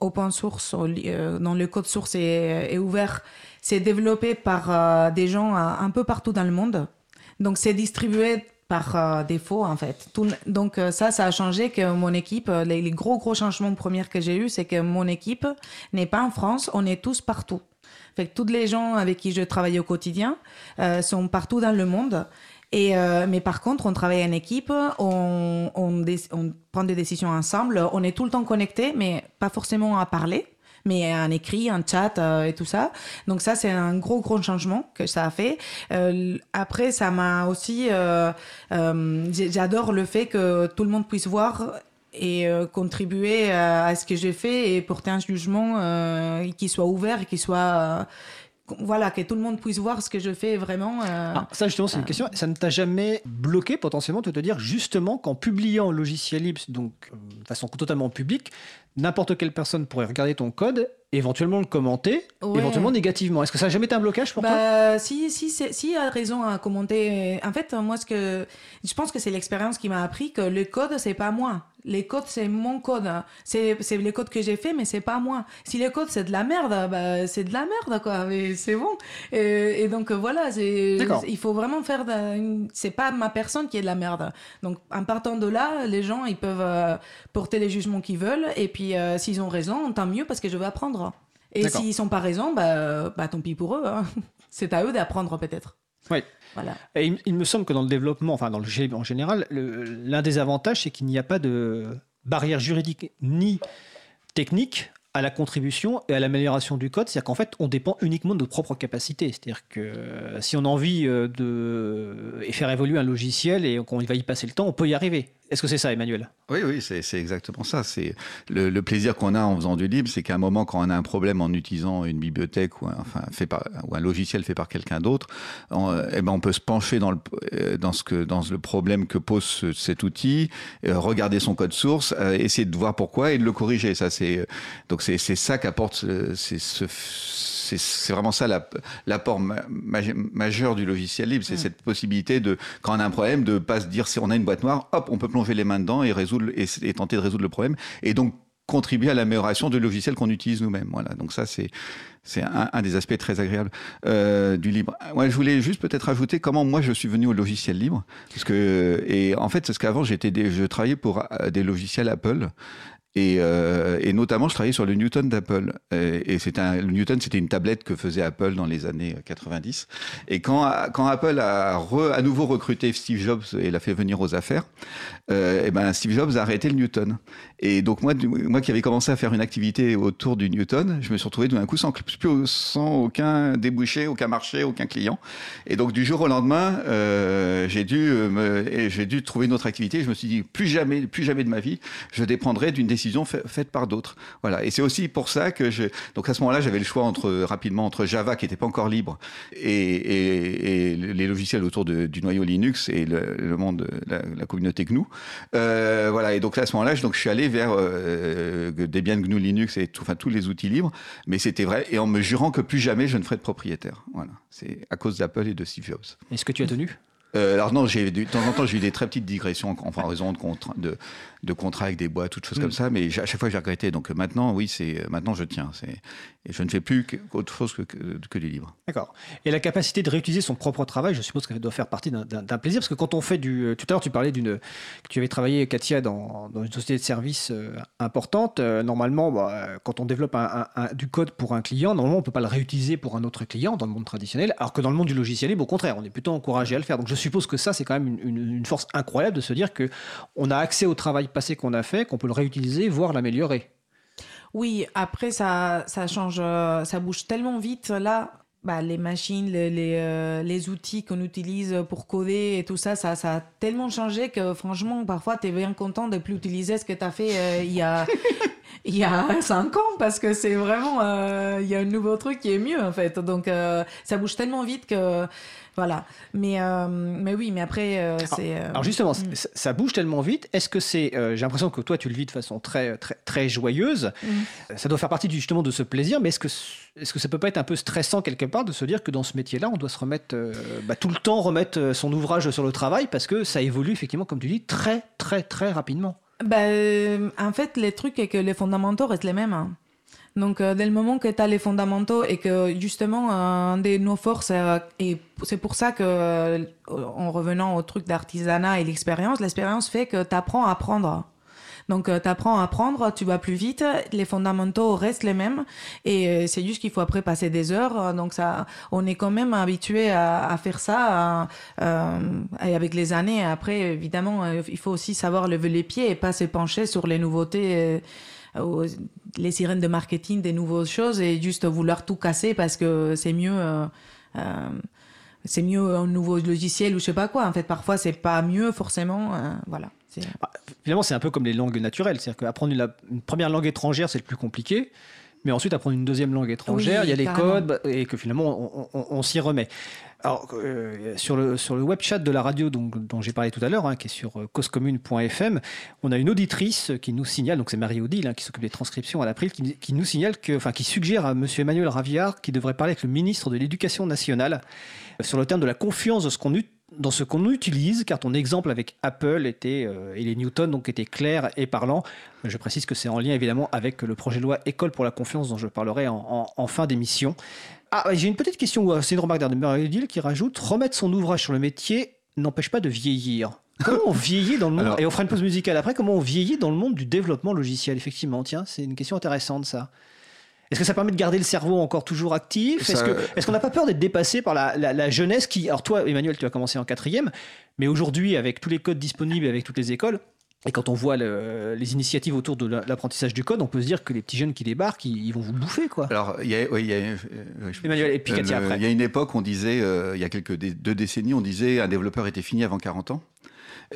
open source, dans le code source est ouvert, c'est développé par euh, des gens euh, un peu partout dans le monde. Donc c'est distribué par euh, défaut en fait. donc ça, ça a changé que mon équipe, les, gros gros changements premiers que j'ai eu, c'est que mon équipe n'est pas en France, on est tous partout. Fait que tous les gens avec qui je travaille au quotidien sont partout dans le monde. Mais par contre, on travaille en équipe, on, on, on, prend des décisions ensemble, on est tout le temps connectés, mais pas forcément à parler mais un écrit, un chat euh, et tout ça. Donc ça, c'est un gros, gros changement que ça a fait. Euh, après, ça m'a aussi... Euh, j'adore le fait que tout le monde puisse voir et contribuer à, ce que j'ai fait et porter un jugement qui soit ouvert qui soit voilà, que tout le monde puisse voir ce que je fais vraiment. Ah, ça, justement, c'est une question. Ça ne t'a jamais bloqué potentiellement de te dire justement qu'en publiant logiciel libre, donc de façon totalement publique, n'importe quelle personne pourrait regarder ton code éventuellement le commenter, éventuellement négativement? Est-ce que ça n'a jamais été un blocage pour bah, toi Si, si, si, a raison à commenter. En fait, moi, ce que je pense que c'est l'expérience qui m'a appris que le code, c'est pas moi. Les codes, c'est mon code. C'est, c'est les codes que j'ai fait, mais c'est pas moi. Si les codes, c'est de la merde, bah, c'est de la merde, quoi. Mais c'est bon. Et, donc, voilà, c'est, il faut vraiment faire. c'est pas ma personne qui est de la merde. Donc, en partant de là, les gens, ils peuvent euh, porter les jugements qu'ils veulent. Et puis, euh, s'ils ont raison, tant mieux parce que je veux apprendre. Et s'ils sont pas raison, bah, bah tant pis pour eux. Hein. *laughs* C'est à eux d'apprendre peut-être. Oui. Il, me semble que dans le développement, enfin dans le GLib en général, l'un des avantages, c'est qu'il n'y a pas de barrière juridique ni technique à la contribution et à l'amélioration du code. C'est-à-dire qu'en fait, on dépend uniquement de nos propres capacités. C'est-à-dire que euh, si on a envie euh, de faire évoluer un logiciel et qu'on va y passer le temps, on peut y arriver. Est-ce que c'est ça, Emmanuel? Oui, oui, c'est exactement ça. C'est le, plaisir qu'on a en faisant du libre, c'est qu'à un moment, quand on a un problème en utilisant une bibliothèque ou un, enfin, fait par, ou un logiciel fait par quelqu'un d'autre, on, eh ben, on peut se pencher dans le, euh, dans, ce que, dans le problème que pose ce- cet outil, euh, regarder son code source, euh, essayer de voir pourquoi et de le corriger. Ça, c'est donc c'est ça qu'apporte ce- c'est vraiment ça la- l'apport ma- ma- majeur du logiciel libre, c'est cette possibilité de, quand on a un problème, de pas se dire si on a une boîte noire, hop, on peut plonger les mains dedans et résoudre et, et tenter de résoudre le problème, et donc contribuer à l'amélioration du logiciel qu'on utilise nous-mêmes. Voilà, donc ça c'est c'est un, un des aspects très agréables euh, du libre. Ouais, je voulais juste peut-être ajouter comment moi je suis venu au logiciel libre, parce que et en fait c'est ce qu'avant j'étais je travaillais pour euh, des logiciels Apple. Et, euh, et notamment, je travaillais sur le Newton d'Apple. Et, et un, le Newton, c'était une tablette que faisait Apple dans les années 90. Et quand, quand Apple a re- à nouveau recruté Steve Jobs et l'a fait venir aux affaires, euh, et ben Steve Jobs a arrêté le Newton. Et donc moi, moi qui avais commencé à faire une activité autour du Newton, je me suis retrouvé d'un coup sans, sans aucun débouché, aucun marché, aucun client. Et donc du jour au lendemain, euh, j'ai dû euh, dû trouver une autre activité. Je me suis dit plus jamais, plus jamais de ma vie, je dépendrai d'une décision fa- faite par d'autres. Voilà. Et c'est aussi pour ça que je. Donc à ce moment-là, j'avais le choix entre rapidement entre Java qui n'était pas encore libre et, les logiciels autour du noyau Linux et le, monde, de la, communauté GNU. Euh, voilà. Et donc à ce moment-là, je suis allé vers euh, Debian GNU Linux et enfin tous les outils libres. Mais c'était vrai et en me jurant que plus jamais je ne ferai de propriétaire. Voilà. C'est à cause d'Apple et de Steve Jobs. Est-ce que tu as tenu? Euh, alors non, j'ai de temps en temps j'ai eu des très petites digressions en, en raison de, contra- de, de contrats avec des boîtes, toutes choses comme ça, mais à chaque fois j'ai regretté. Donc euh, maintenant, oui, c'est euh, maintenant je tiens. C'est et je ne fais plus qu'autre chose que, que, que du livre. D'accord. Et la capacité de réutiliser son propre travail, je suppose que ça doit faire partie d'un- plaisir, parce que quand on fait du... Tout à l'heure, tu parlais d'une... que Tu avais travaillé, Katia, dans, dans une société de services euh, importante. Euh, normalement, bah, quand on développe un- un- un- du code pour un client, normalement, on ne peut pas le réutiliser pour un autre client dans le monde traditionnel, alors que dans le monde du logiciel libre, au contraire, on est plutôt encouragé à le faire. Donc je suppose que ça, c'est quand même une, une- une force incroyable de se dire que on a accès au travail passé qu'on a fait, qu'on peut le réutiliser, voire l'améliorer. Oui, après, ça, ça change, euh, ça bouge tellement vite. Là, bah, les machines, les, les, euh, les outils qu'on utilise pour coder et tout ça, ça, ça a tellement changé que franchement, parfois, tu es bien content de plus utiliser ce que tu as fait euh, il y a. *laughs* Il y a cinq ans parce que c'est vraiment euh, il y a un nouveau truc qui est mieux en fait donc euh, ça bouge tellement vite que voilà mais euh, mais oui mais après euh, c'est euh, Alors justement, mm. ça, ça bouge tellement vite. Est-ce que c'est, j'ai l'impression que toi tu le vis de façon très très très joyeuse. Mm. Ça doit faire partie du- justement de ce plaisir, mais est-ce que est-ce que ça peut pas être un peu stressant quelque part de se dire que dans ce métier-là, on doit se remettre bah, tout le temps remettre son ouvrage sur le travail parce que ça évolue effectivement, comme tu dis, très très très rapidement? Bah, en fait, le truc est que les fondamentaux restent les mêmes. hein. Donc, euh, dès le moment que tu as les fondamentaux et que justement, un de nos forces, euh, et c'est pour ça que, euh, en revenant au truc d'artisanat et l'expérience, l'expérience fait que tu apprends à apprendre. Donc, tu apprends à apprendre, tu vas plus vite, les fondamentaux restent les mêmes, et euh, c'est juste qu'il faut après passer des heures. euh, Donc, ça, on est quand même habitué à, à faire ça, euh, et avec les années. Après, évidemment, euh, il faut aussi savoir lever les pieds et pas se pencher sur les nouveautés. euh, aux- les sirènes de marketing des nouvelles choses et juste vouloir tout casser parce que c'est mieux euh, euh, c'est mieux un nouveau logiciel ou je sais pas quoi en fait parfois c'est pas mieux forcément euh, voilà c'est Finalement, c'est un peu comme les langues naturelles, c'est-à-dire qu'apprendre une, première langue étrangère, c'est le plus compliqué. Mais ensuite, apprendre une deuxième langue étrangère, Oui, il y a les codes, bah, et que finalement, on, on- on s'y remet. Alors, euh, sur, le, sur le web chat de la radio dont j'ai parlé tout à l'heure, hein, qui est sur euh, on a une auditrice qui nous signale, donc c'est Marie-Odile, hein, qui s'occupe des transcriptions à l'April, qui, nous signale que, qui suggère à M. Emmanuel Raviard qu'il devrait parler avec le ministre de l'Éducation nationale euh, sur le terme de la confiance dans ce qu'on utilise, car ton exemple avec Apple était, euh, et les Newton donc était clair et parlant. Je précise que c'est en lien évidemment avec le projet de loi École pour la confiance dont je parlerai en fin d'émission. Ah, j'ai une petite question, euh, c'est une remarque de Marie-Odile qui rajoute remettre son ouvrage sur le métier n'empêche pas de vieillir. Comment on vieillit dans le monde Alors- Et on fera une pause musicale après. Comment on vieillit dans le monde du développement logiciel Effectivement, tiens, c'est une question intéressante ça. Est-ce que ça permet de garder le cerveau encore toujours actif? Est-ce que- est-ce qu'on n'a pas peur d'être dépassé par la, la- la jeunesse qui... Alors toi, Emmanuel, tu as commencé en quatrième, mais aujourd'hui, avec tous les codes disponibles, avec toutes les écoles, et quand on voit le- les initiatives autour de la- l'apprentissage du code, on peut se dire que les petits jeunes qui débarquent, ils, ils vont vous bouffer, quoi. Alors, il y a, oui, il y a, euh, je- Emmanuel, et puis Euh, après. Il y a une époque, on disait, euh, il y a quelques deux décennies, on disait un développeur était fini avant 40 ans.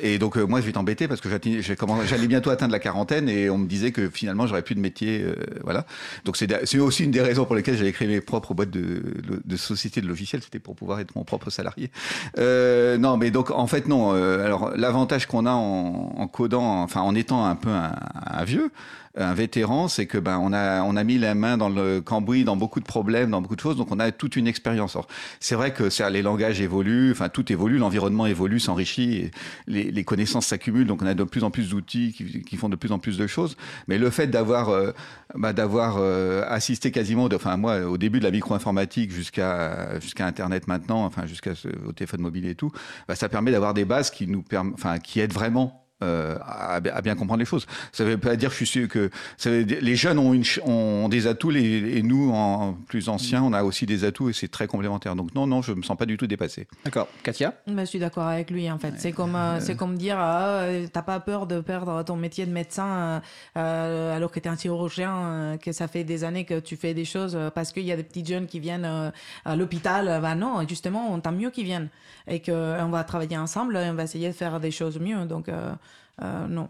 Et donc, euh, moi, je vais t'embêter parce que j'allais bientôt atteindre la quarantaine et on me disait que finalement, j'aurais plus de métier. euh, voilà. Donc, c'est aussi une des raisons pour lesquelles j'avais créé mes propres boîtes de, de société de logiciels. C'était pour pouvoir être mon propre salarié. Euh, non, mais donc, en fait, non. euh, alors, l'avantage qu'on a en, en codant, enfin, en étant un peu un, un vieux, un vétéran, c'est que ben on a on a mis la main dans le cambouis dans beaucoup de problèmes, dans beaucoup de choses, donc on a toute une expérience. C'est vrai que c'est- les langages évoluent, enfin tout évolue, l'environnement évolue, s'enrichit, les, les connaissances s'accumulent, donc on a de plus en plus d'outils qui, qui font de plus en plus de choses. Mais le fait d'avoir euh, bah, d'avoir euh, assisté quasiment, de- enfin moi au début de la micro-informatique jusqu'à jusqu'à Internet maintenant, enfin jusqu'à au téléphone mobile et tout, bah, ça permet d'avoir des bases qui nous enfin qui aident vraiment euh, à, à bien comprendre les choses. Ça veut pas dire, je suis sûr que ça veut dire- les jeunes ont, une, ch- ont des atouts les- et nous, en plus anciens, on a aussi des atouts et c'est très complémentaire. Donc non, non, je me sens pas du tout dépassé. D'accord. Katia? Bah, je suis d'accord avec lui en fait. C'est comme euh, c'est comme dire ah, euh, t'as pas peur de perdre ton métier de médecin alors que t'es un chirurgien euh, que ça fait des années que tu fais des choses parce qu'il y a des petits jeunes qui viennent euh, à l'hôpital. Bah non, justement, tant mieux qu'ils viennent et que euh, on va travailler ensemble et on va essayer de faire des choses mieux. Donc euh, euh, non,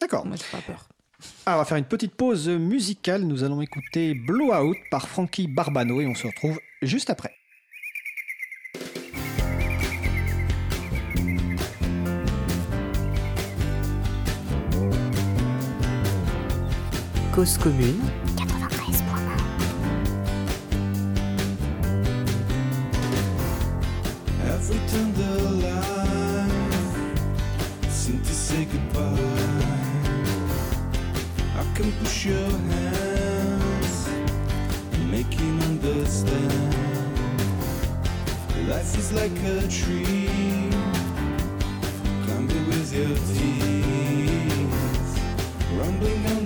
D'accord. moi j'ai pas peur. Ah, on va faire une petite pause musicale. Nous allons écouter Blowout par Frankie Barbano et on se retrouve juste après. Cause commune. Every tender life seem to say goodbye. I can push your hands and make him understand. Life is like a tree, climb it with your teeth, rumbling on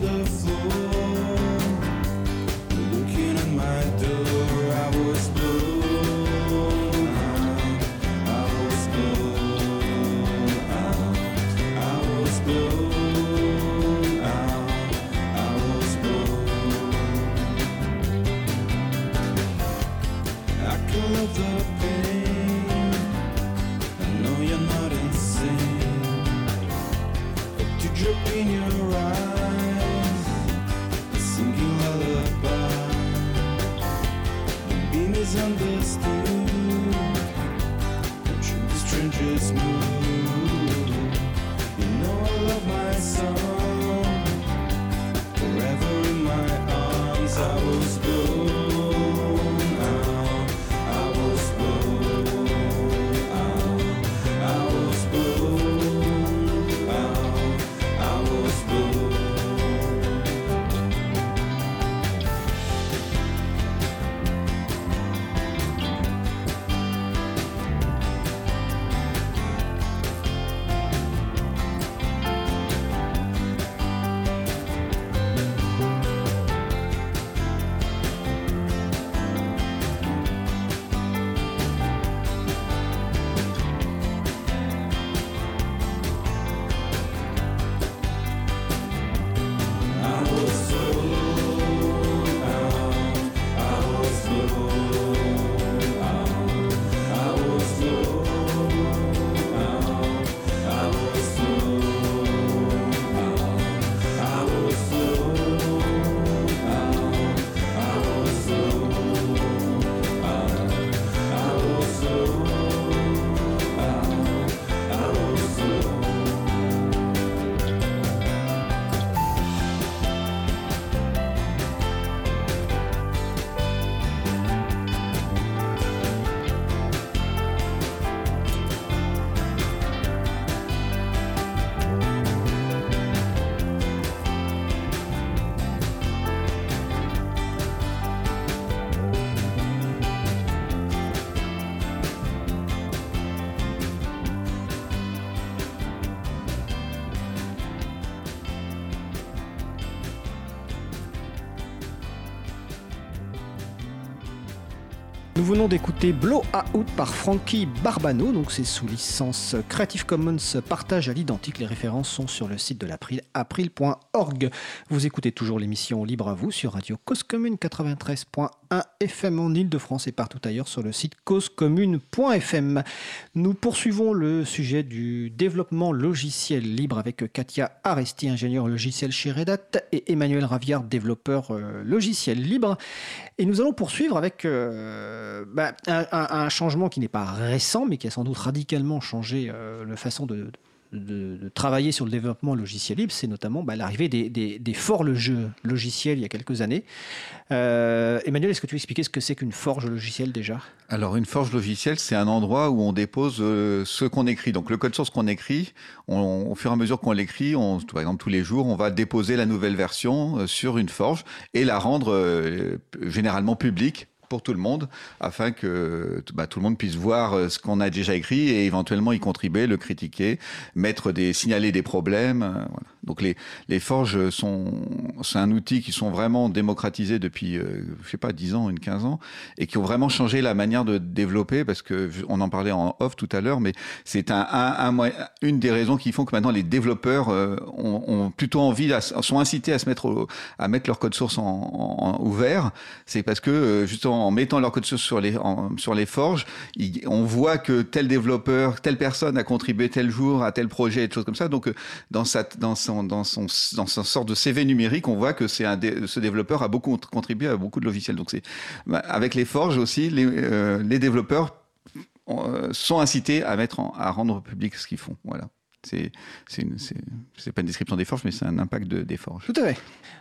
venons d'écouter Blow Out par Frankie Barbano, donc c'est sous licence Creative Commons partage à l'identique. Les références sont sur le site de l'April, april.org. Vous écoutez toujours l'émission Libre à vous sur Radio Cause Commune 93.1 FM en Ile-de-France et partout ailleurs sur le site causecommune.fm. Nous poursuivons le sujet du développement logiciel libre avec Katia Aresti, ingénieur logiciel chez Red Hat, et Emmanuel Raviard, développeur euh, logiciel libre. Et nous allons poursuivre avec euh, bah, un, changement qui n'est pas récent, mais qui a sans doute radicalement changé euh, la façon de- de travailler sur le développement logiciel libre. C'est notamment bah, l'arrivée des, des, des forges logiciels il y a quelques années. Euh, Emmanuel, est-ce que tu veux expliquer ce que c'est qu'une forge logicielle déjà? Alors, une forge logicielle, c'est un endroit où on dépose euh, ce qu'on écrit. Donc, le code source qu'on écrit, on- au fur et à mesure qu'on l'écrit, par exemple, tous les jours, on va déposer la nouvelle version euh, sur une forge et la rendre généralement publique pour tout le monde, afin que bah, tout le monde puisse voir euh, ce qu'on a déjà écrit et éventuellement y contribuer, le critiquer, mettre des, signaler des problèmes. euh, voilà. Donc les, forges sont, c'est un outil qui sont vraiment démocratisés depuis, euh, je sais pas, 10 ans, une 15 ans, et qui ont vraiment changé la manière de développer, parce que on en parlait en off tout à l'heure, mais c'est un, une des raisons qui font que maintenant les développeurs euh, ont, plutôt envie, à- sont incités à se mettre, à mettre leur code source en, ouvert. C'est parce que euh, justement en mettant leur code source sur les, sur les forges, on voit que tel développeur, telle personne a contribué tel jour à tel projet, et des choses comme ça. Donc euh, dans sa, dans son, dans son, dans son sorte de CV numérique, on voit que c'est un dé- ce développeur a beaucoup contribué à beaucoup de logiciels. Donc c'est bah, avec les forges aussi, les, euh, les développeurs euh, sont incités à mettre, en- à rendre public ce qu'ils font. Voilà. C'est c'est une- c'est- c'est pas une description des forges, mais c'est un impact de, des forges. Tout à fait.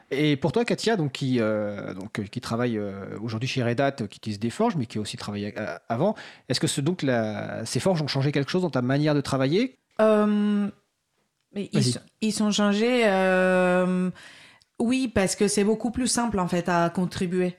Et pour toi, Katia, donc, qui, euh, donc, qui travaille euh, aujourd'hui chez Red Hat, qui utilise des forges, mais qui a aussi travaillé euh, avant, est-ce que ce, donc, la- ces forges ont changé quelque chose dans ta manière de travailler? Euh, mais ils, ils sont changés. euh, oui, parce que c'est beaucoup plus simple en fait à contribuer.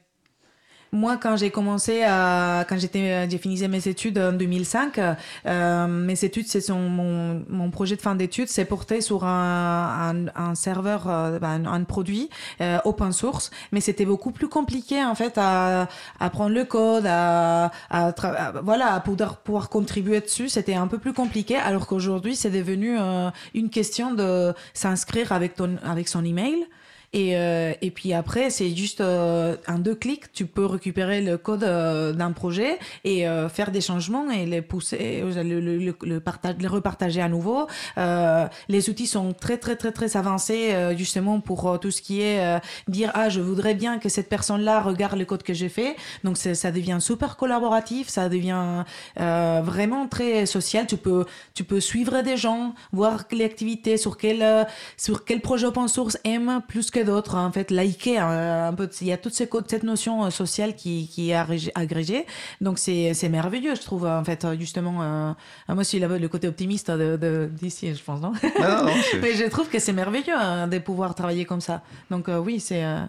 Moi, quand j'ai commencé à, quand j'étais, j'ai fini mes études en 2005, euh, mes études, c'est son, mon, mon projet de fin d'études, c'est porté sur un, un, un serveur, euh, ben, un, un produit euh, open source, mais c'était beaucoup plus compliqué en fait à, à prendre le code, à, à, à- voilà, à pouvoir, pouvoir contribuer dessus. C'était un peu plus compliqué, alors qu'aujourd'hui, c'est devenu euh, une question de s'inscrire avec ton, avec son email. Et, euh, et puis après, c'est juste euh, un deux clics, tu peux récupérer le code euh, d'un projet et euh, faire des changements et les pousser, euh, le, le, le, le partage, les repartager à nouveau. Euh, les outils sont très très très très avancés justement pour tout ce qui est dire ah je voudrais bien que cette personne-là regarde le code que j'ai fait. Donc ça devient super collaboratif, ça devient vraiment très social. Tu peux tu peux suivre des gens, voir les activités sur quel sur quel projet open source aiment plus que d'autres. En fait, liker euh, un peu. Il y a toute cette notion euh, sociale qui, qui est agrégée-. Donc c'est c'est merveilleux, je trouve. En fait, justement, euh, moi aussi le le côté optimiste de de- d'ici, je pense, non? Non, non, c'est- *laughs* Mais je trouve que c'est merveilleux hein, de pouvoir travailler comme ça. Donc euh, oui, c'est euh,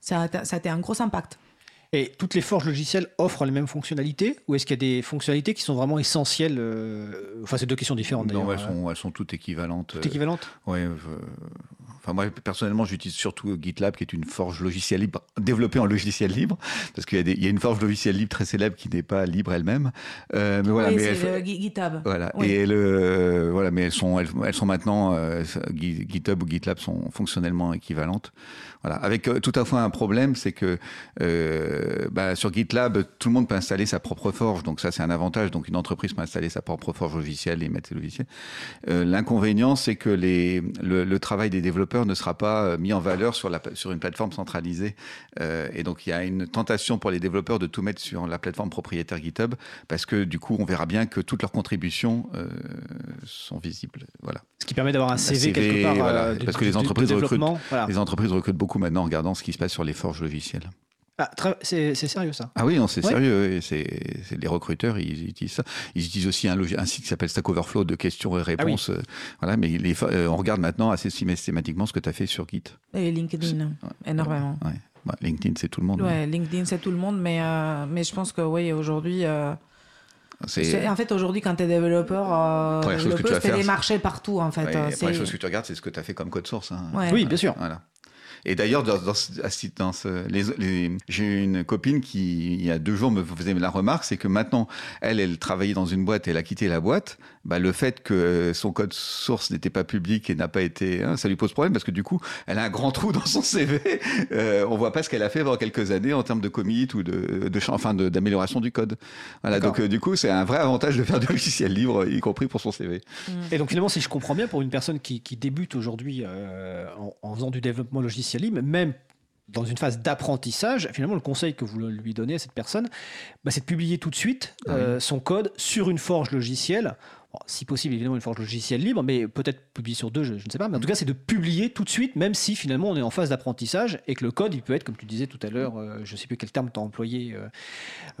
ça, a, ça a été un gros impact. Et toutes les forges logicielles offrent les mêmes fonctionnalités Ou est-ce qu'il y a des fonctionnalités qui sont vraiment essentielles Enfin, c'est deux questions différentes d'ailleurs. non, elles hein. sont, elles sont toutes équivalentes. Toutes équivalentes? Euh, enfin moi personnellement j'utilise surtout GitLab qui est une forge logicielle libre développée en logiciel libre parce qu'il y, y a une forge logicielle libre très célèbre qui n'est pas libre elle-même. Euh, mais voilà, oui, mais elle- le GitHub. Voilà. Oui. Et le, voilà, mais elles sont, elles, elles sont maintenant, euh, Git- GitHub ou GitLab sont fonctionnellement équivalentes. Voilà. Avec euh, tout à fait un problème, c'est que euh, bah, sur GitLab, tout le monde peut installer sa propre forge. Donc ça, c'est un avantage. Donc une entreprise peut installer sa propre forge logicielle et mettre ses logiciels. Euh, L'inconvénient, c'est que les, le, le travail des développeurs ne sera pas euh, mis en valeur sur, la, sur une plateforme centralisée. Euh, et donc il y a une tentation pour les développeurs de tout mettre sur la plateforme propriétaire GitHub parce que du coup, on verra bien que toutes leurs contributions euh, sont visibles. Voilà. Ce qui permet d'avoir un CV, CV, quelque part. voilà, de- parce que les entreprises recrutent, développement. Voilà. les entreprises recrutent beaucoup maintenant en regardant ce qui se passe sur les forges logicielles. Ah, c'est c'est sérieux ça? Ah oui, non, c'est Ouais. sérieux. et C'est c'est- les recruteurs, ils utilisent ça. Ils utilisent aussi un, un site qui s'appelle Stack Overflow de questions et réponses. euh, Voilà, mais les, euh, on regarde maintenant assez systématiquement ce que tu as fait sur Git. Et LinkedIn, énormément. Ouais. Bah, LinkedIn, c'est tout le monde. hein. Ouais, LinkedIn, c'est tout le monde, mais, euh, mais je pense que oui, aujourd'hui. euh, C'est c'est- en fait, aujourd'hui, quand tu es développeur, euh, que tu fais des marchés partout, en fait. Ouais, la première chose que tu regardes, c'est ce que tu as fait comme code source. hein. Ouais. Oui, bien sûr. Voilà. Et d'ailleurs, dans, dans, dans ce- les- les- j'ai une copine qui, il y a deux jours, me faisait la remarque, c'est que maintenant, elle, elle travaillait dans une boîte, elle a quitté la boîte. Bah, le fait que son code source n'était pas public et n'a pas été, hein, ça lui pose problème parce que du coup, elle a un grand trou *laughs* dans son CV. Euh, on voit pas ce qu'elle a fait pendant quelques années en termes de commit ou de, enfin, d'amélioration du code. Voilà. Donc, euh, du coup, c'est un vrai avantage de faire du logiciel libre, y compris pour son CV. Et donc finalement, si je comprends bien, pour une personne qui, qui débute aujourd'hui euh, en, en faisant du développement logiciel libre, même dans une phase d'apprentissage, finalement, le conseil que vous lui donnez à cette personne, bah, c'est de publier tout de suite Ah euh, son code sur une forge logicielle. Si possible, évidemment, une forge logicielle libre, mais peut-être publier sur deux, je, je ne sais pas. Mais en tout cas, c'est de publier tout de suite, même si finalement on est en phase d'apprentissage et que le code, il peut être, comme tu disais tout à l'heure, euh, je ne sais plus quel terme tu as employé, euh,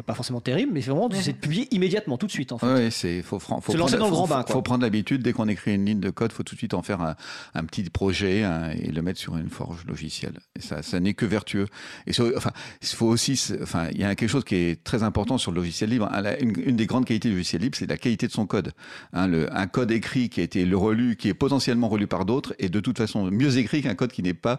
pas forcément terrible, mais vraiment, c'est de publier immédiatement, tout de suite, en fait. Ouais, c'est faut, faut Se lancer prendre, dans le faut- grand bain, quoi. faut prendre l'habitude dès qu'on écrit une ligne de code, faut tout de suite en faire un, un petit projet et le mettre sur une forge logicielle. Et ça, ça n'est que vertueux. Et enfin, il faut aussi, enfin, il y a quelque chose qui est très important sur le logiciel libre. Une des grandes qualités du logiciel libre, c'est la qualité de son code. Hein, un code écrit qui a été relu, qui est potentiellement relu par d'autres, est de toute façon mieux écrit qu'un code qui n'est pas,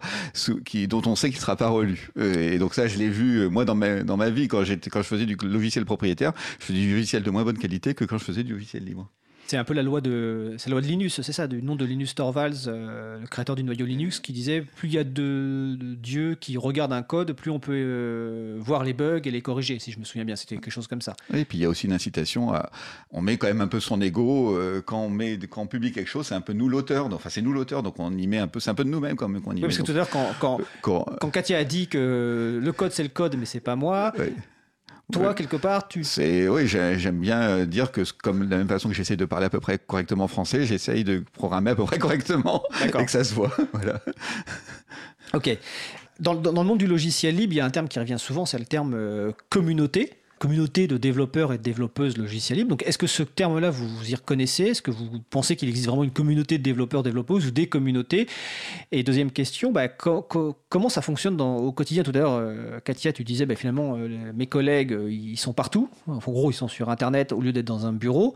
qui, dont on sait qu'il ne sera pas relu. Euh, et donc ça, je l'ai vu euh, moi dans ma, dans ma vie quand j'étais, quand je faisais du logiciel propriétaire, je faisais du logiciel de moins bonne qualité que quand je faisais du logiciel libre. C'est un peu la loi de, la loi de Linus, c'est ça, du nom de Linus Torvalds, euh, le créateur du noyau Linux, qui disait plus il y a de, de dieux qui regardent un code, plus on peut euh, voir les bugs et les corriger. Si je me souviens bien, c'était quelque chose comme ça. Et puis il y a aussi une incitation à, on met quand même un peu son ego euh, quand on met, quand on publie quelque chose, c'est un peu nous l'auteur. Enfin, c'est nous l'auteur, donc on y met un peu, c'est un peu de nous-mêmes quand même qu'on y Oui, met. parce que tout à l'heure, quand, quand, Katia a dit que le code c'est le code, mais c'est pas moi, ouais. Toi Ouais. quelque part, tu. C'est oui, j'ai- j'aime bien euh, dire que comme de la même façon que j'essaie de parler à peu près correctement français, j'essaye de programmer à peu près *laughs* correctement et que ça se voit. *laughs* Voilà. Ok. Dans, dans- dans le monde du logiciel libre, il y a un terme qui revient souvent, c'est le terme euh, communauté. Communauté de développeurs et de développeuses logiciel libre. Donc, est-ce que ce terme-là, vous, vous y reconnaissez? Est-ce que vous pensez qu'il existe vraiment une communauté de développeurs, développeuses ou des communautés? Et deuxième question, bah, co- co- comment ça fonctionne au quotidien? Tout à l'heure, euh, Katia, tu disais, bah, finalement, euh, mes collègues, euh, ils sont partout. En gros, ils sont sur Internet au lieu d'être dans un bureau.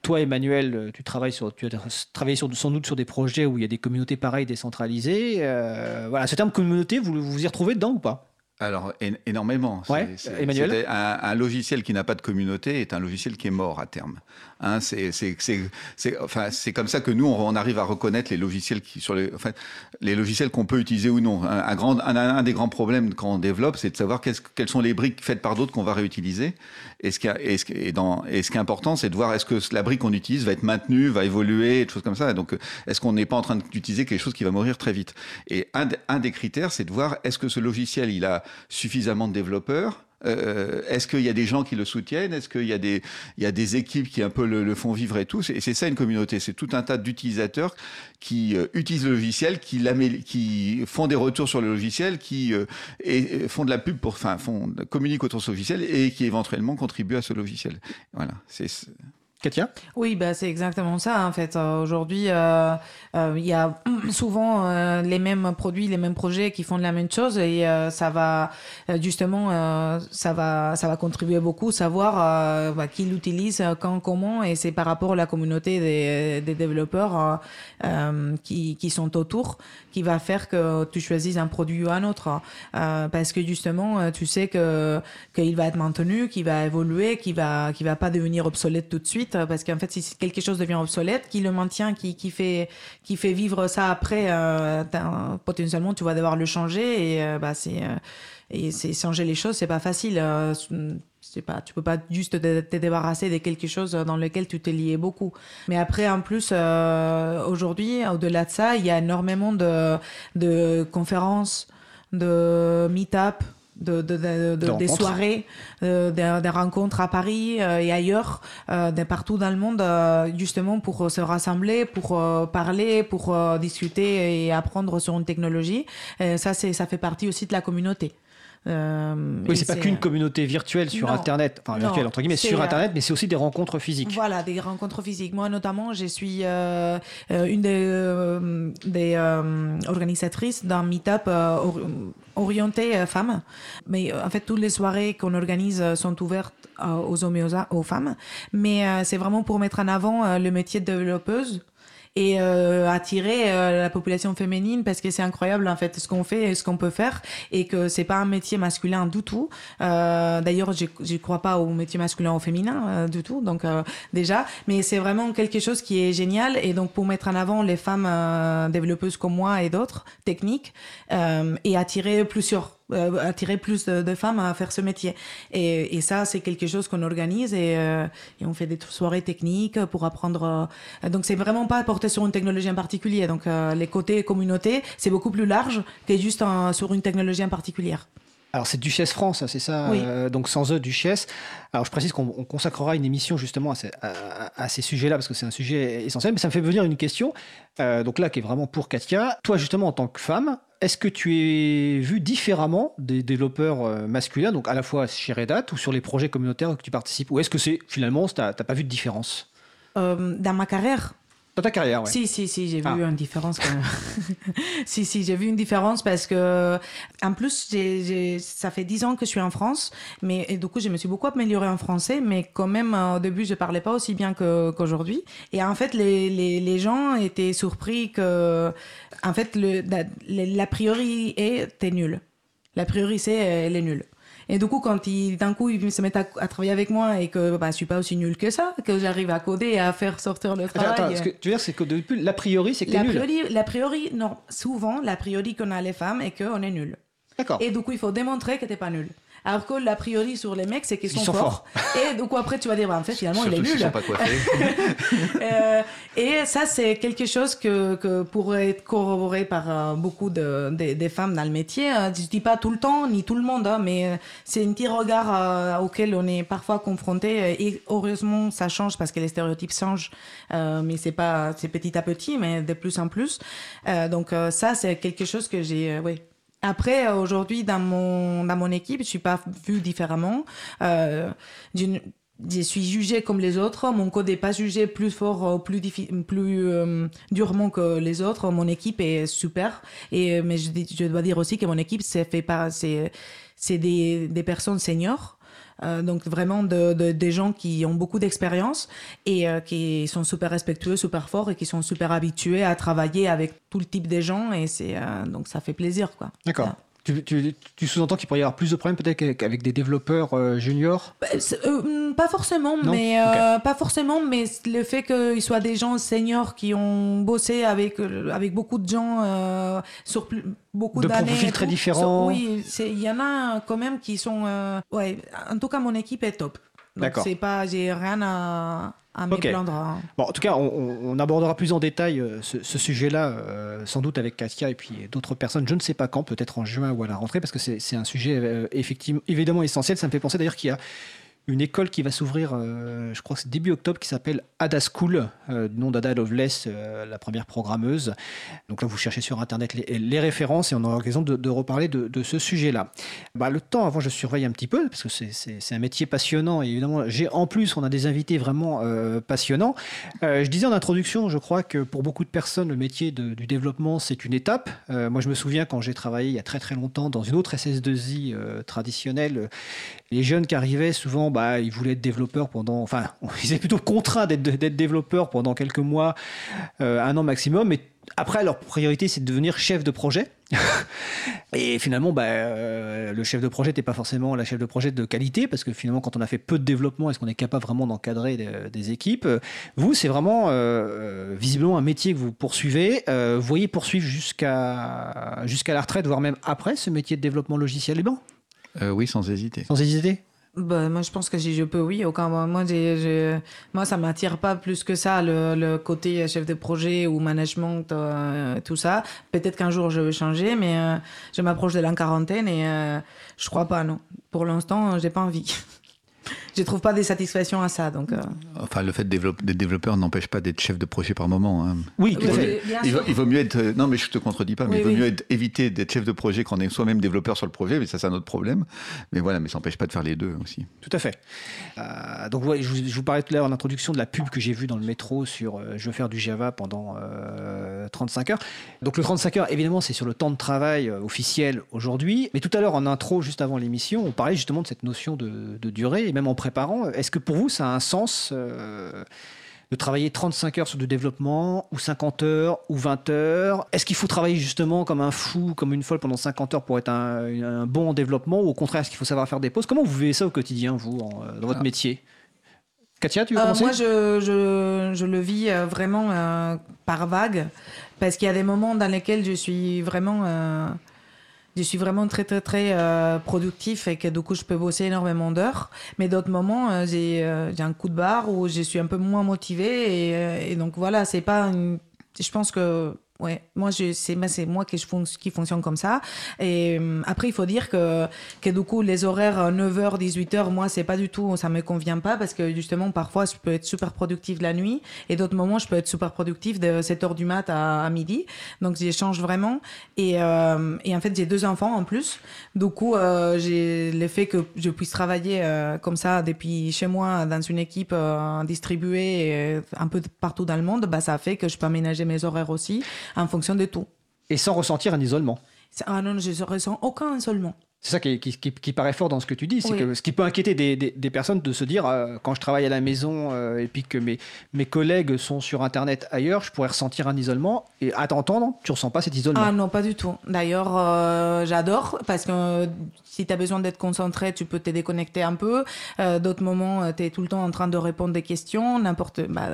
Toi, Emmanuel, tu travailles sur, tu as travaillé sans doute sur des projets où il y a des communautés pareilles décentralisées. Voilà, ce terme communauté, vous vous y retrouvez dedans ou pas? Alors, énormément. Ouais, Emmanuel un logiciel qui n'a pas de communauté est un logiciel qui est mort à terme. Hein, c'est, enfin, comme ça que nous, on, arrive à reconnaître les logiciels qui, sur les, enfin, les logiciels qu'on peut utiliser ou non. Un, grand, un, des grands problèmes quand on développe, c'est de savoir quelles sont les briques faites par d'autres qu'on va réutiliser. Et ce qui, est important, c'est de voir est-ce que la brique qu'on utilise va être maintenue, va évoluer, des choses comme ça. Donc, est-ce qu'on n'est pas en train d'utiliser quelque chose qui va mourir très vite? Et un, un des critères, c'est de voir est-ce que ce logiciel, il a suffisamment de développeurs Euh, Est-ce qu'il y a des gens qui le soutiennent? Est-ce qu'il y a des y a des équipes qui un peu le, font vivre et tout? C'est c'est ça une communauté. C'est tout un tas d'utilisateurs qui euh, utilisent le logiciel, qui, qui font des retours sur le logiciel, qui euh, et, et font de la pub pour, enfin, communiquent autour de ce logiciel et qui éventuellement contribuent à ce logiciel. Voilà. Oui, bah, c'est exactement ça. En fait, Euh, aujourd'hui, euh, euh, il y a *clears throat* souvent les mêmes produits, les mêmes projets qui font la même chose, et ça va justement, ça va, ça va contribuer beaucoup, savoir bah, qui l'utilise, quand, comment, et c'est par rapport à la communauté des, développeurs qui, sont autour qui va faire que tu choisisses un produit ou un autre, parce que justement, tu sais qu'il va être maintenu, qu'il va évoluer, qu'il va, qu'il va pas devenir obsolète tout de suite, euh, parce qu'en fait, si quelque chose devient obsolète, qui le maintient, qui, qui fait, qui fait vivre ça après, euh, potentiellement, tu vas devoir le changer et euh, bah c'est et c'est changer les choses, c'est pas facile. c'est pas, tu peux pas juste te, te débarrasser de quelque chose dans lequel tu t'es lié beaucoup. Mais après, en plus, aujourd'hui, au-delà de ça, il y a énormément de, de conférences, de meet-up, de, de, de- de- De des soirées, euh, des, des rencontres à Paris euh, et ailleurs, euh, de partout dans le monde, euh, justement pour se rassembler, pour euh, parler, pour euh, discuter et apprendre sur une technologie. Et ça, c'est, ça fait partie aussi de la communauté. Euh, Oui, c'est pas qu'une communauté virtuelle sur Non. Internet, enfin Non, virtuelle entre guillemets, sur Internet, mais c'est aussi des rencontres physiques. Voilà, des rencontres physiques. Moi, notamment, je suis euh, euh, une des, euh, des euh, organisatrices d'un meet-up or- orienté femmes. Mais en fait, toutes les soirées qu'on organise sont ouvertes aux hommes et aux, aux femmes. Mais euh, c'est vraiment pour mettre en avant le métier de développeuse et euh, attirer euh, la population féminine parce que c'est incroyable en fait ce qu'on fait et ce qu'on peut faire et que c'est pas un métier masculin du tout. Euh, D'ailleurs, j'y j'y crois pas au métier masculin ou féminin euh, du tout. Donc euh, déjà, mais c'est vraiment quelque chose qui est génial et donc pour mettre en avant les femmes euh, développeuses comme moi et d'autres techniques et attirer plusieurs euh, attirer plus de, de femmes à faire ce métier. Et, et ça, c'est quelque chose qu'on organise et, euh, et on fait des soirées techniques pour apprendre. euh, donc, c'est vraiment pas porté sur une technologie en particulier. Donc, euh, les côtés communauté, c'est beaucoup plus large que juste sur une technologie en particulier. Alors c'est Duchesse France, c'est ça Oui. euh, Donc sans eux, Duchesse. Alors je précise qu'on on consacrera une émission justement à ces, à- à ces sujets-là parce que c'est un sujet essentiel. Mais ça me fait venir une question, euh, donc là qui est vraiment pour Katia. Toi justement en tant que femme, est-ce que tu es vu différemment des développeurs euh, masculins, donc à la fois chez Red Hat ou sur les projets communautaires que tu participes Ou est-ce que c'est finalement, t'as t'as pas vu de différence? Euh, dans ma carrière, Dans ta carrière, ouais. Si, si, si, j'ai Ah. vu une différence quand même. *laughs* si, si, j'ai vu une différence parce que, en plus, j'ai, j'ai- ça fait dix ans que je suis en France, mais et du coup, je me suis beaucoup améliorée en français, mais quand même, euh, au début, je parlais pas aussi bien qu'aujourd'hui. Et en fait, les, les, les gens étaient surpris que, en fait, le, la, priori est, t'es nul. La priori, c'est, elle est nulle. Et du coup, quand ils, d'un coup, ils se mettent à, à travailler avec moi et que bah, je suis pas aussi nulle que ça, que j'arrive à coder et à faire sortir le travail. attends, ce que tu veux dire, c'est que depuis l'a priori, c'est que t'es L'a nul. priori, l'a priori, non, souvent, l'a priori qu'on a les femmes est qu'on est nul. D'accord. Et du coup, il faut démontrer que t'es pas nul. Alors que l'a priori sur les mecs, c'est qu'ils Ils sont, sont forts. *laughs* Et du coup, après, tu vas dire, bah, en fait, finalement, Surtout il est nul. sont pas coiffés. *laughs* Euh, et ça, c'est quelque chose que, que pourrait être corroboré par euh, beaucoup de, de- des femmes dans le métier. Euh, Je dis pas tout le temps, ni tout le monde, hein, mais euh, c'est un petit regard euh, auquel on est parfois confronté. Et heureusement, ça change parce que les stéréotypes changent, euh, mais c'est pas, c'est petit à petit, mais de plus en plus. Euh, donc euh, ça, c'est quelque chose que j'ai, euh, oui. Après, euh, aujourd'hui, dans mon, dans mon équipe, je suis pas vue différemment. Euh, je suis jugée comme les autres. Mon code n'est pas jugé plus fort, plus, plus euh, durement que les autres. Mon équipe est super. Et, euh, mais je, je dois dire aussi que mon équipe, c'est fait par, c'est, c'est des, des personnes seniors. Euh, donc vraiment de, de- des gens qui ont beaucoup d'expérience et euh, qui sont super respectueux, super forts et qui sont super habitués à travailler avec tout le type de gens et c'est euh, donc ça fait plaisir quoi. D'accord. Tu, tu- tu sous-entends qu'il pourrait y avoir plus de problèmes peut-être qu'avec- des développeurs euh, juniors? Bah, euh, hum, pas forcément, Non? mais euh, pas forcément, mais le fait qu'ils soient des gens seniors qui ont bossé avec avec beaucoup de gens sur plus- beaucoup De d'années, profils et très différents. Oui, il y en a quand même qui sont, ouais. En tout cas, mon équipe est top. Donc D'accord. c'est pas, j'ai rien à à me Ok. plaindre. hein. Bon, en tout cas, on, abordera plus en détail euh, ce, ce sujet-là, euh, sans doute avec Katia et puis d'autres personnes. Je ne sais pas quand, peut-être en juin ou à la rentrée, parce que c'est c'est un sujet euh, effectivement, évidemment essentiel. Ça me fait penser d'ailleurs qu'il y a une école qui va s'ouvrir, euh, je crois que c'est début octobre, qui s'appelle Ada School, euh, nom d'Ada Lovelace, euh, la première programmeuse. Donc là, vous cherchez sur Internet les, références et on aura l'occasion de, reparler de, ce sujet-là. Bah, le temps, avant, je surveille un petit peu, parce que c'est- un métier passionnant. Et évidemment, j'ai en plus, on a des invités vraiment euh, passionnants. Je disais en introduction, je crois que pour beaucoup de personnes, le métier du développement, c'est une étape. Moi, je me souviens quand j'ai travaillé il y a très très longtemps dans une autre SS2I euh, traditionnelle, les jeunes qui arrivaient, souvent, bah, ils voulaient être développeurs pendant. Enfin, *laughs* ils étaient plutôt contraints d'être développeurs pendant quelques mois, euh, un an maximum. Mais après, leur priorité, c'est de devenir chef de projet. *laughs* Et finalement, bah, euh, le chef de projet n'était pas forcément la chef de projet de qualité, parce que finalement, quand on a fait peu de développement, est-ce qu'on est capable vraiment d'encadrer des, équipes? Vous, c'est vraiment euh, visiblement un métier que vous poursuivez. Vous voyez poursuivre jusqu'à jusqu'à la retraite, voire même après ce métier de développement logiciel Euh, oui, sans hésiter. Sans hésiter Bah, moi, je pense que si je peux, oui. Aucun, moi, j'ai, j'ai- moi, ça m'attire pas plus que ça, le, le côté chef de projet ou management, euh, tout ça. Peut-être qu'un jour, je vais changer, mais euh, je m'approche de la quarantaine et euh, je crois pas, non. Pour l'instant, j'ai pas envie. *laughs* je trouve pas des satisfactions à ça, donc. euh, Enfin, le fait d'être développeur n'empêche pas d'être chef de projet par moment. hein. Oui, tout Oui, à fait. Il vaut, sûr. il vaut mieux être. Non, mais je te contredis pas, mais Oui, il vaut oui. mieux être- éviter d'être chef de projet quand on est soi-même développeur sur le projet, mais ça, c'est un autre problème. Mais voilà, mais ça n'empêche pas de faire les deux aussi. Tout à fait. Euh, donc, ouais, je, vous, je vous parlais tout à l'heure en introduction de la pub que j'ai vue dans le métro sur euh, je veux faire du Java pendant euh, 35 heures. Donc, le 35 heures, évidemment, c'est sur le temps de travail euh, officiel aujourd'hui. Mais tout à l'heure, en intro, juste avant l'émission, on parlait justement de cette notion de, de durée. Et même en préparant, est-ce que pour vous, ça a un sens euh, de travailler 35 heures sur du développement, ou 50 heures, ou 20 heures? Est-ce qu'il faut travailler justement comme un fou, comme une folle pendant 50 heures pour être un, un bon en développement, ou au contraire, est-ce qu'il faut savoir faire des pauses? Comment vous vivez ça au quotidien, vous, en- euh, dans votre métier? Katia, tu veux Euh, commencer? moi, je, je, je le vis euh, vraiment euh, par vague, parce qu'il y a des moments dans lesquels je suis vraiment, je suis vraiment très très très euh, productif et que du coup je peux bosser énormément d'heures. Mais d'autres moments, euh, j'ai euh, un coup de barre où je suis un peu moins motivée et, euh, et donc voilà, c'est pas. une- Je pense que Ouais, moi je c'est moi c'est moi qui je qui fonctionne comme ça. Et euh, après il faut dire que que du coup les horaires 9h 18h moi c'est pas du tout ça me convient pas parce que justement parfois je peux être super productif la nuit et d'autres moments je peux être super productif de 7h du mat à, midi. Donc j'échange vraiment. Et et, et en fait j'ai deux enfants en plus. Du coup euh, j'ai le fait que je puisse travailler euh, comme ça depuis chez moi dans une équipe euh, distribuée et un peu partout dans le monde bah ça fait que je peux aménager mes horaires aussi en fonction de tout. Et sans ressentir un isolement. Ah non, je ne ressens aucun isolement. C'est ça qui, qui, qui, qui, paraît fort dans ce que tu dis, c'est oui. que ce qui peut inquiéter des, des, des, personnes de se dire, euh, quand je travaille à la maison euh, et puis que mes, mes collègues sont sur Internet ailleurs, je pourrais ressentir un isolement. Et à t'entendre, tu ressens pas cet isolement Ah non, pas du tout. D'ailleurs, euh, j'adore parce que si tu as besoin d'être concentré, tu peux te déconnecter un peu. D'autres moments, tu es tout le temps en train de répondre des questions, n'importe... Bah,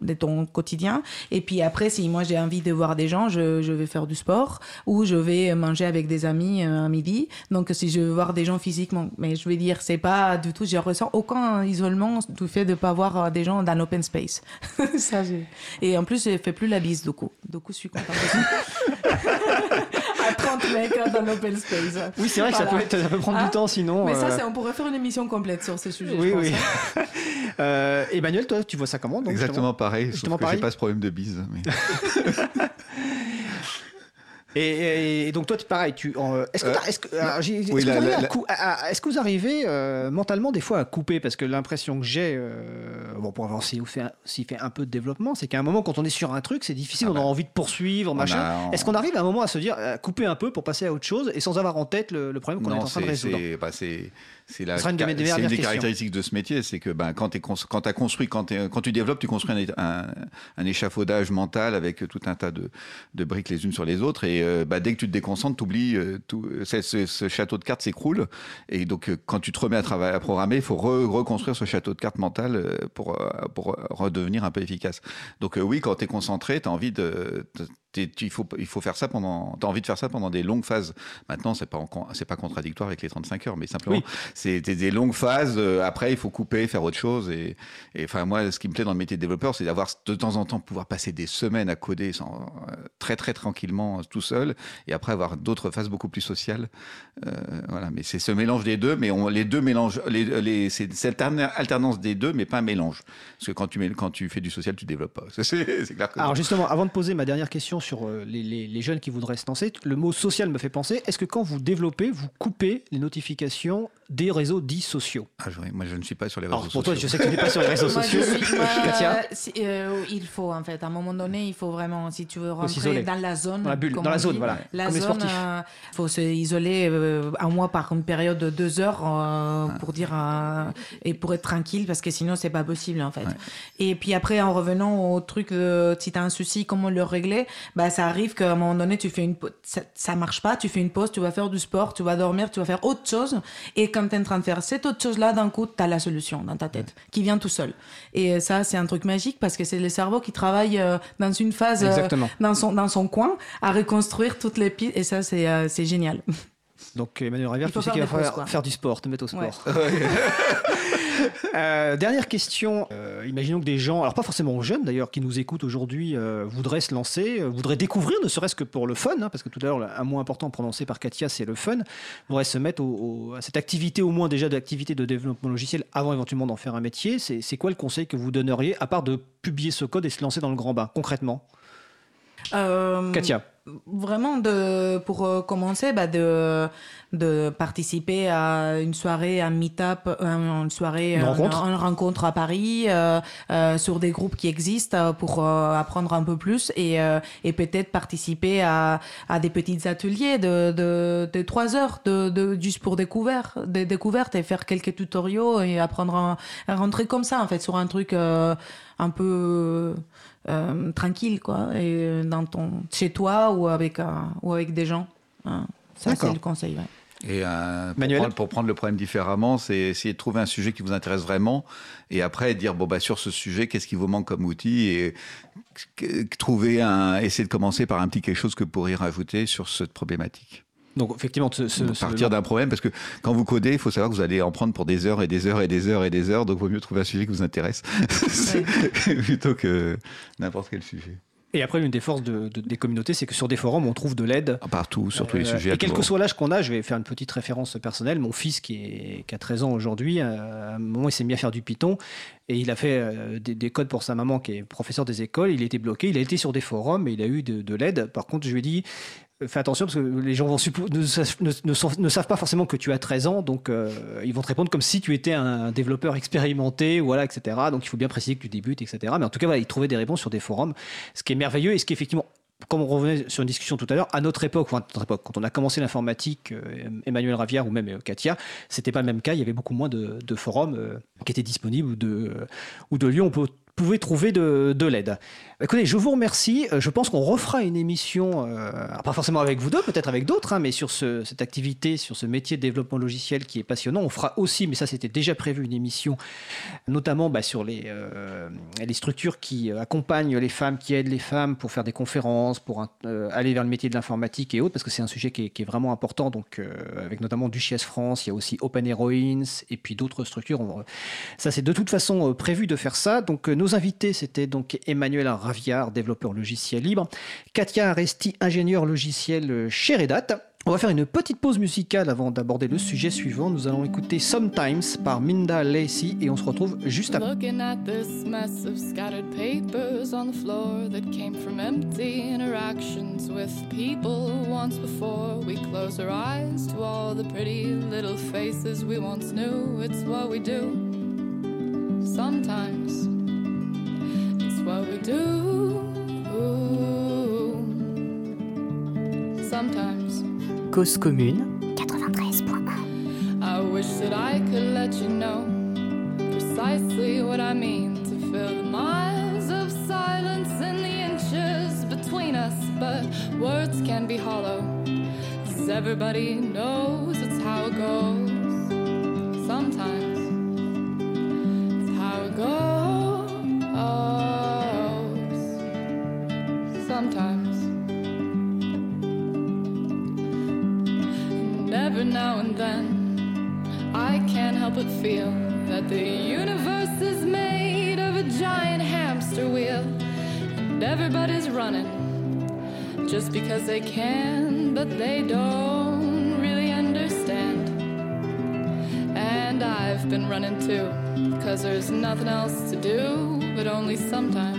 de ton quotidien. Et puis après, si moi j'ai envie de voir des gens, je, je, vais faire du sport ou je vais manger avec des amis euh, à midi. Donc si je veux voir des gens physiquement, mais je veux dire, c'est pas du tout, je ressens aucun isolement du fait de pas voir des gens dans l'open space. *laughs* Ça, et en plus, je fais plus la bise du coup. Du coup, je suis contente *laughs* à 30 mecs dans l'open space. Oui, c'est vrai voilà. que ça peut, ça peut prendre ah, du temps sinon. Mais ça, on pourrait faire une émission complète sur ce sujet. Oui, je oui. *laughs* euh, Emmanuel, toi, tu vois ça comment donc, Exactement pareil, justement sauf que j'ai pas ce problème de bise. Mais... *laughs* Et, donc toi, pareil, tu. Euh, est-ce que, est que, est oui, que, la, cou- est que, vous arrivez euh, mentalement des fois à couper? Parce que l'impression que j'ai, euh, bon, pour avoir aussi fait, fait un peu de développement, c'est qu'à un moment, quand on est sur un truc, c'est difficile, ah on a envie de poursuivre, machin. A, on... Est-ce qu'on arrive à un moment à se dire, à couper un peu pour passer à autre chose et sans avoir en tête le, le problème qu'on est en train de résoudre? bah, c'est la, une, une des caractéristiques de ce métier, c'est que ben, quand, quand as construit, quand, quand, tu développes, tu construis un, un, un, échafaudage mental avec tout un tas de, de briques les unes sur les autres, et euh, bah, dès que tu te déconcentres, tu oublies, euh, tout, ce, ce, château de cartes s'écroule, et donc euh, quand tu te remets à, travailler, à programmer, il faut re, reconstruire ce château de cartes mental euh, pour, pour redevenir un peu efficace. Donc oui, quand tu es concentré, tu as envie de il faut, il faut faire ça pendant. Tu as envie de faire ça pendant des longues phases. Maintenant, c'est pas, c'est pas contradictoire avec les 35 heures, mais simplement, oui. c'est des longues phases. Euh, après, il faut couper, faire autre chose. Et, et enfin, moi, ce qui me plaît dans le métier de développeur, c'est d'avoir de temps en temps pouvoir passer des semaines à coder sans, euh, très, très tranquillement, tout seul. Et après, avoir d'autres phases beaucoup plus sociales. Euh, voilà. Mais c'est ce mélange des deux, mais on, les deux mélangent. Les, les, c'est cette alternance des deux, mais pas un mélange. Parce que quand tu, mets, quand tu fais du social, tu développes pas. *laughs* C'est clair que Alors, justement, avant de poser ma dernière question sur les, les, les, jeunes qui voudraient se lancer, le mot social me fait penser, est-ce que quand vous développez, vous coupez les notifications des réseaux dits sociaux? Ah, je, Moi, je ne suis pas sur les réseaux Alors, sociaux. pour toi, je sais que tu n'es pas sur les réseaux moi, sociaux. Suis, moi, *laughs* Katia euh, Il faut, en fait, à un moment donné, il faut vraiment, si tu veux rentrer dans la zone. Dans la bulle, dans la zone, dit, voilà. La comme zone, il euh, faut se isoler euh, un mois par une période de deux heures euh, pour dire, et pour être tranquille, parce que sinon, c'est pas possible, en fait. Ouais. Et puis après, en revenant au truc si tu as un souci, comment le régler, bah, ça arrive qu'à un moment donné, tu fais une ça, ça marche pas, tu fais une pause, tu vas faire du sport, tu vas dormir, tu vas faire autre chose. Et quand tu es en train de faire cette autre chose-là, d'un coup, tu as la solution dans ta tête qui vient tout seul. Et ça, c'est un truc magique parce que c'est le cerveau qui travaille euh, dans une phase, euh, dans, son, dans son coin, à reconstruire toutes les pistes. Et ça, c'est euh, génial. Donc, Emmanuel Rivière, tu sais qu'il va falloir faire, faire, du sport, te mettre au sport. Ouais. *laughs* Euh, dernière question. Euh, imaginons que des gens, alors pas forcément jeunes d'ailleurs, qui nous écoutent aujourd'hui, euh, voudraient se lancer, voudraient découvrir, ne serait-ce que pour le fun, hein, parce que tout à l'heure, un mot important prononcé par Katia, c'est le fun, voudraient se mettre au, au, à cette activité, au moins déjà d'activité de développement logiciel, avant éventuellement d'en faire un métier. C'est quoi le conseil que vous donneriez, à part de publier ce code et se lancer dans le grand bain, concrètement? Katia. Vraiment, de, pour euh, commencer, bah, de, de participer à une soirée, un meet-up, euh, une soirée, Une euh, rencontre. une rencontre à Paris, euh, euh, sur des groupes qui existent pour euh, apprendre un peu plus et, euh, et peut-être participer à, à des petits ateliers de, de, de trois heures, de, de, juste pour découvert, des découvertes et faire quelques tutoriaux et apprendre à, à rentrer comme ça, en fait, sur un truc euh, un peu euh, tranquille, quoi, et dans ton, chez toi ou avec, un- ou avec des gens. Hein. Ça, c'est le conseil, ouais. Et euh, pour, Manuel prendre, pour prendre le problème différemment, c'est essayer de trouver un sujet qui vous intéresse vraiment et après dire bon bah sur ce sujet qu'est-ce qui vous manque comme outil et trouver un essayer de commencer par un petit quelque chose que vous pourriez rajouter sur cette problématique. Donc effectivement, ce, ce- Donc, ce- partir d'un problème parce que quand vous codez, il faut savoir que vous allez en prendre pour des heures et des heures et des heures et des heures, donc il vaut mieux trouver un sujet qui vous intéresse *laughs* plutôt que n'importe quel sujet. Et après, l'une des forces de- de- des communautés, c'est que sur des forums, on trouve de l'aide. Partout, sur tous les Euh, sujets. Et quel que soit l'âge qu'on a, je vais faire une petite référence personnelle. Mon fils, qui, est, qui a 13 ans aujourd'hui, euh, à un moment, il s'est mis à faire du Python et il a fait euh, des, des codes pour sa maman, qui est professeur des écoles. Il était bloqué, il a été sur des forums et il a eu de, de l'aide. Par contre, je lui ai dit. Euh, Fais attention parce que les gens vont ne, ne- savent pas forcément que tu as 13 ans, donc euh, ils vont te répondre comme si tu étais un développeur expérimenté, voilà, etc. Donc il faut bien préciser que tu débutes, etc. Mais en tout cas, ils trouvaient des réponses sur des forums, ce qui est merveilleux et ce qui effectivement comme on revenait sur une discussion tout à l'heure, à notre époque, quand on a commencé l'informatique, euh, Emmanuel Ravière ou même Katia, c'était pas le même cas. Il y avait beaucoup moins de, forums qui étaient disponibles ou de, lieux où on pouvait trouver de l'aide. Écoutez, je vous remercie. Euh, Je pense qu'on refera une émission, euh, alors pas forcément avec vous deux, peut-être avec d'autres, hein, mais sur ce- cette activité, sur ce métier de développement logiciel qui est passionnant. On fera aussi, mais ça c'était déjà prévu, une émission, notamment bah, sur les, euh, les structures qui accompagnent les femmes, qui aident les femmes pour faire des conférences, pour aller vers le métier de l'informatique et autres, parce que c'est un sujet qui est, vraiment important. Donc, avec notamment Duchesse France, il y a aussi Open Heroines et puis d'autres structures. Ça, c'est de toute façon prévu de faire ça. Donc, nos invités, c'était donc Emmanuel Raviard, développeur logiciel libre, Katia Aresti, ingénieur logiciel chez Red Hat. On va faire une petite pause musicale avant d'aborder le sujet suivant. Nous allons écouter Sometimes par Minda Lacey et on se retrouve juste après. Looking at this mess of scattered papers on the floor that came from empty interactions with people once before. We close our eyes to all the pretty little faces we once knew. It's what we do. Sometimes what we do. Sometimes. Cause commune. I wish that I could let you know precisely what I mean to fill the miles of silence and the inches between us, but words can be hollow. 'cause everybody knows then I can't help but feel that the universe is made of a giant hamster wheel, and everybody's running just because they can, but they don't really understand. And I've been running too, because there's nothing else to do, but only sometimes.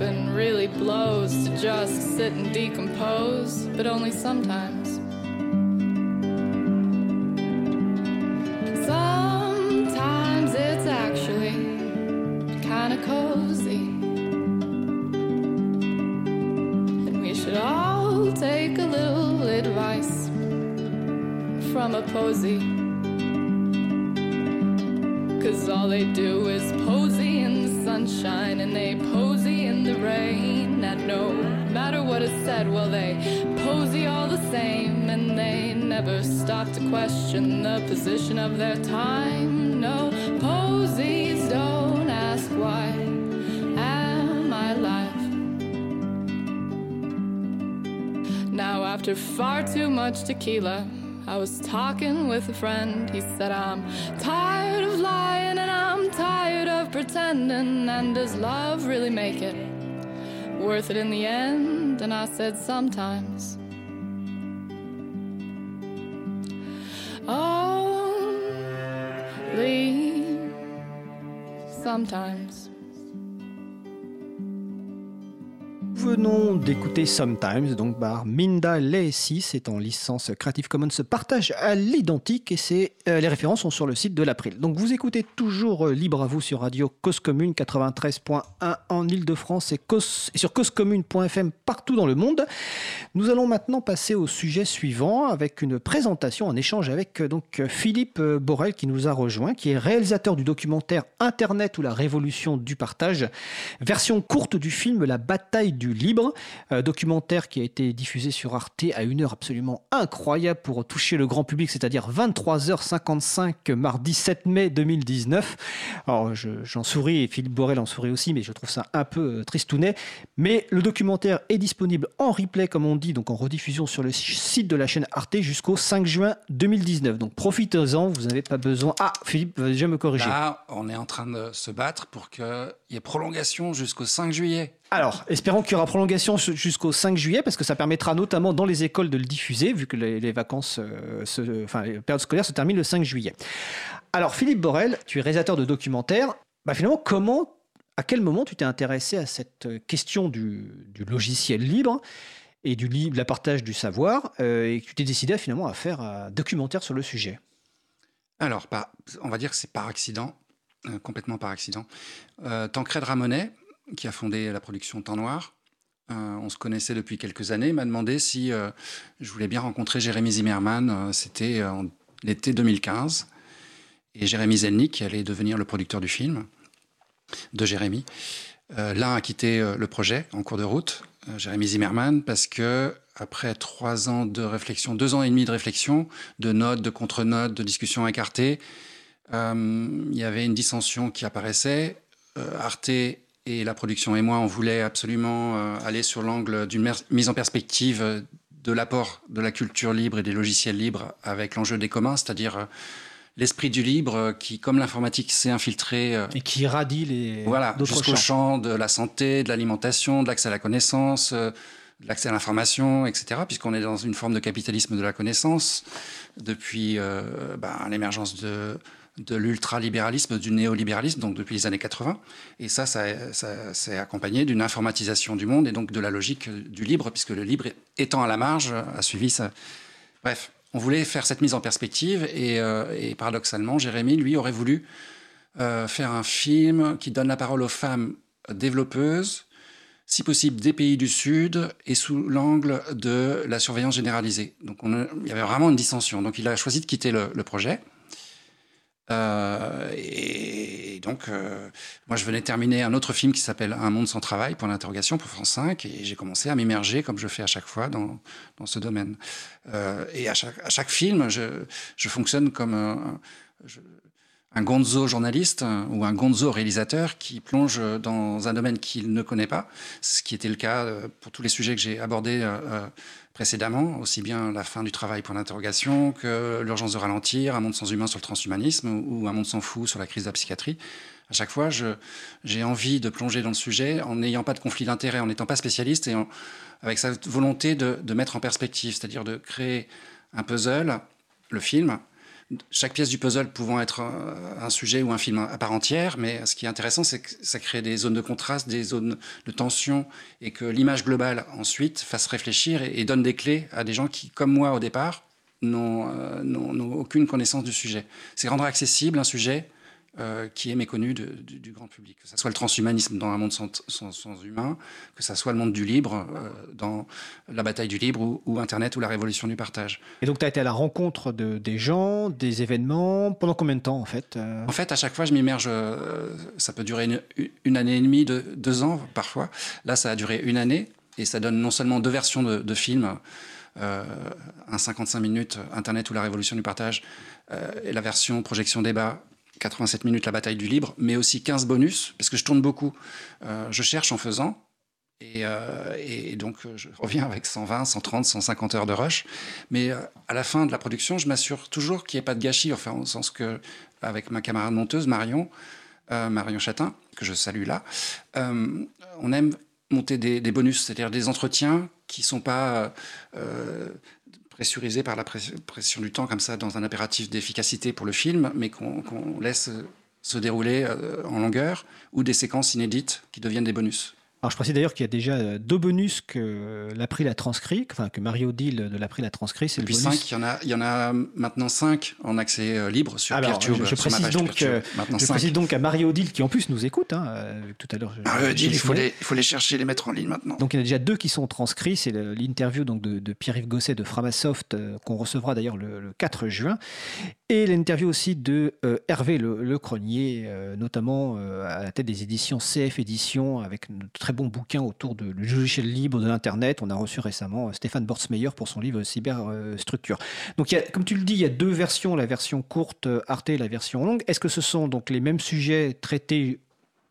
Often really blows to just sit and decompose, but only sometimes. Sometimes it's actually kind of cozy. And we should all take a little advice from a posy. Cause all they do position of their time. No, posies don't ask why am I alive? Now, after far too much tequila, I was talking with a friend. He said, I'm tired of lying and I'm tired of pretending. And does love really make it worth it in the end? And I said, sometimes. Sometimes. Venons d'écouter Sometimes, donc par Minda Lacy, c'est en licence Creative Commons partage à l'identique et euh, les références sont sur le site de l'April. Donc vous écoutez toujours euh, libre à vous sur Radio Cause Commune 93.1 en Ile-de-France et, et sur causecommune.fm partout dans le monde. Nous allons maintenant passer au sujet suivant avec une présentation, un échange avec euh, donc Philippe Borel qui nous a rejoint, qui est réalisateur du documentaire Internet ou la révolution du partage, version courte du film La bataille du libre, euh, documentaire qui a été diffusé sur Arte à une heure absolument incroyable pour toucher le grand public, c'est-à-dire 23h55 mardi 7 mai 2019. Alors je- j'en souris et Philippe Borel en sourit aussi, mais je trouve ça un peu euh, tristounet. Mais le documentaire est disponible en replay, comme on dit, donc en rediffusion sur le site de la chaîne Arte jusqu'au 5 juin 2019. Donc profitez-en, vous n'avez pas besoin. Ah, Philippe va déjà me corriger. Là, on est en train de se battre pour qu'il y ait prolongation jusqu'au 5 juillet. Alors, espérons qu'il y aura prolongation jusqu'au 5 juillet, parce que ça permettra notamment dans les écoles de le diffuser, vu que les, vacances, euh, se- enfin, les périodes scolaires se terminent le 5 juillet. Alors, Philippe Borel, tu es réalisateur de documentaires. Bah, finalement, comment, à quel moment tu t'es intéressé à cette question du, logiciel libre et du libre, la partage du savoir, euh, et que tu t'es décidé finalement à faire un documentaire sur le sujet? Alors, par- on va dire que c'est par accident, euh, complètement par accident. Euh, Tancred Ramonet, qui a fondé la production Temps Noir, euh, on se connaissait depuis quelques années, m'a demandé si euh, je voulais bien rencontrer Jérémy Zimmerman. Euh, C'était l'été 2015. Et Jérémy Zelnick, qui allait devenir le producteur du film, de Jérémy. L'un a quitté le projet en cours de route, Jérémy Zimmerman, parce que après trois ans de réflexion, deux ans et demi de réflexion, de notes, de contre-notes, de discussions écartées, il y avait une dissension qui apparaissait. Arte et la production et moi, on voulait absolument euh, aller sur l'angle d'une mise en perspective euh, de l'apport de la culture libre et des logiciels libres avec l'enjeu des communs, c'est-à-dire euh, l'esprit du libre qui, comme l'informatique, s'est infiltré Et qui radie les voilà, jusqu'au champs. champ de la santé, de l'alimentation, de l'accès à la connaissance, de l'accès à l'information, etc., puisqu'on est dans une forme de capitalisme de la connaissance depuis euh, ben, l'émergence de, de l'ultralibéralisme, du néolibéralisme, donc depuis les années 80. Et ça, ça, ça s'est accompagné d'une informatisation du monde et donc de la logique du libre, puisque le libre, étant à la marge, a suivi ça. Bref, on voulait faire cette mise en perspective et, euh, paradoxalement, Jérémy, lui, aurait voulu euh, faire un film qui donne la parole aux femmes développeuses, si possible des pays du Sud, et sous l'angle de la surveillance généralisée. Donc il y avait vraiment une dissension. Donc il a choisi de quitter le projet. Euh, et donc, euh, moi, je venais terminer un autre film qui s'appelle Un monde sans travail, pour l'interrogation, pour France 5, et j'ai commencé à m'immerger, comme je fais à chaque fois, dans, dans ce domaine. Euh, et à chaque, à chaque film, je, je fonctionne comme un, je- un gonzo journaliste euh, ou un gonzo réalisateur qui plonge dans un domaine qu'il ne connaît pas, ce qui était le cas euh, pour tous les sujets que j'ai abordés euh, euh, précédemment, aussi bien la fin du travail pour l'interrogation que l'urgence de ralentir, un monde sans humain sur le transhumanisme ou, un monde sans fou sur la crise de la psychiatrie. À chaque fois, j'ai envie de plonger dans le sujet en n'ayant pas de conflit d'intérêt, en n'étant pas spécialiste et avec cette volonté de mettre en perspective, c'est-à-dire de créer un puzzle, le film, chaque pièce du puzzle pouvant être un, sujet ou un film à part entière, mais ce qui est intéressant, c'est que ça crée des zones de contraste, des zones de tension, et que l'image globale ensuite fasse réfléchir et, donne des clés à des gens qui, comme moi au départ, n'ont euh, aucune connaissance du sujet. C'est rendre accessible un sujet euh, qui est méconnu de- du, du grand public. Que ce soit le transhumanisme dans un monde sans, sans- sans humain, que ce soit le monde du libre euh, dans la bataille du libre ou, ou Internet ou la révolution du partage. Et donc, tu as été à la rencontre de, des gens, des événements. Pendant combien de temps, en fait euh En fait, à chaque fois, je m'immerge. ça peut durer une, une année et demie, deux, deux ans parfois. Là, ça a duré une année et ça donne non seulement deux versions de, de films, euh, un 55 minutes, Internet ou la révolution du partage, euh, et la version projection débat. 87 minutes la bataille du libre, mais aussi 15 bonus, parce que je tourne beaucoup. Euh, je cherche en faisant, Et, euh, donc, euh, je reviens avec 120, 130, 150 heures de rush. Mais à la fin de la production, je m'assure toujours qu'il n'y ait pas de gâchis. Enfin, au sens que, avec ma camarade monteuse, Marion, Marion Chatin, que je salue là, on aime monter des bonus, c'est-à-dire des entretiens qui ne sont pas pressurisés par la press- pression du temps, comme ça, dans un impératif d'efficacité pour le film, mais qu'on qu'on laisse se dérouler euh, en longueur, ou des séquences inédites qui deviennent des bonus. Alors je précise d'ailleurs qu'il y a déjà euh, deux bonus que l'April a transcrit, enfin que Mario Deal de l'April a transcrit. C'est Et le puis bonus. 5, il y, en a, il y en a maintenant 5 en accès euh, libre sur Alors, PeerTube. je, sur précise donc, PeerTube. euh, je 5. précise donc à Mario Deal qui en plus nous écoute. hein, euh, tout à l'heure. Ah, euh, Gilles, l'ai il faut, les, il faut les chercher, les mettre en ligne maintenant. Donc il y en a déjà deux qui sont transcrits. C'est l'interview donc de, de Pierre-Yves Gosset de Framasoft euh, qu'on recevra d'ailleurs le, le 4 juin. Et l'interview aussi de euh, Hervé Le, Le Cronier, euh, notamment euh, à la tête des éditions CF Éditions, avec de très bons bouquins autour de le logiciel libre de l'Internet. On a reçu récemment euh, Stéphane Bortsmeyer pour son livre Cyberstructure. Donc comme tu le dis, il y a deux versions, la version courte euh, Arte et la version longue. Est-ce que ce sont donc les mêmes sujets traités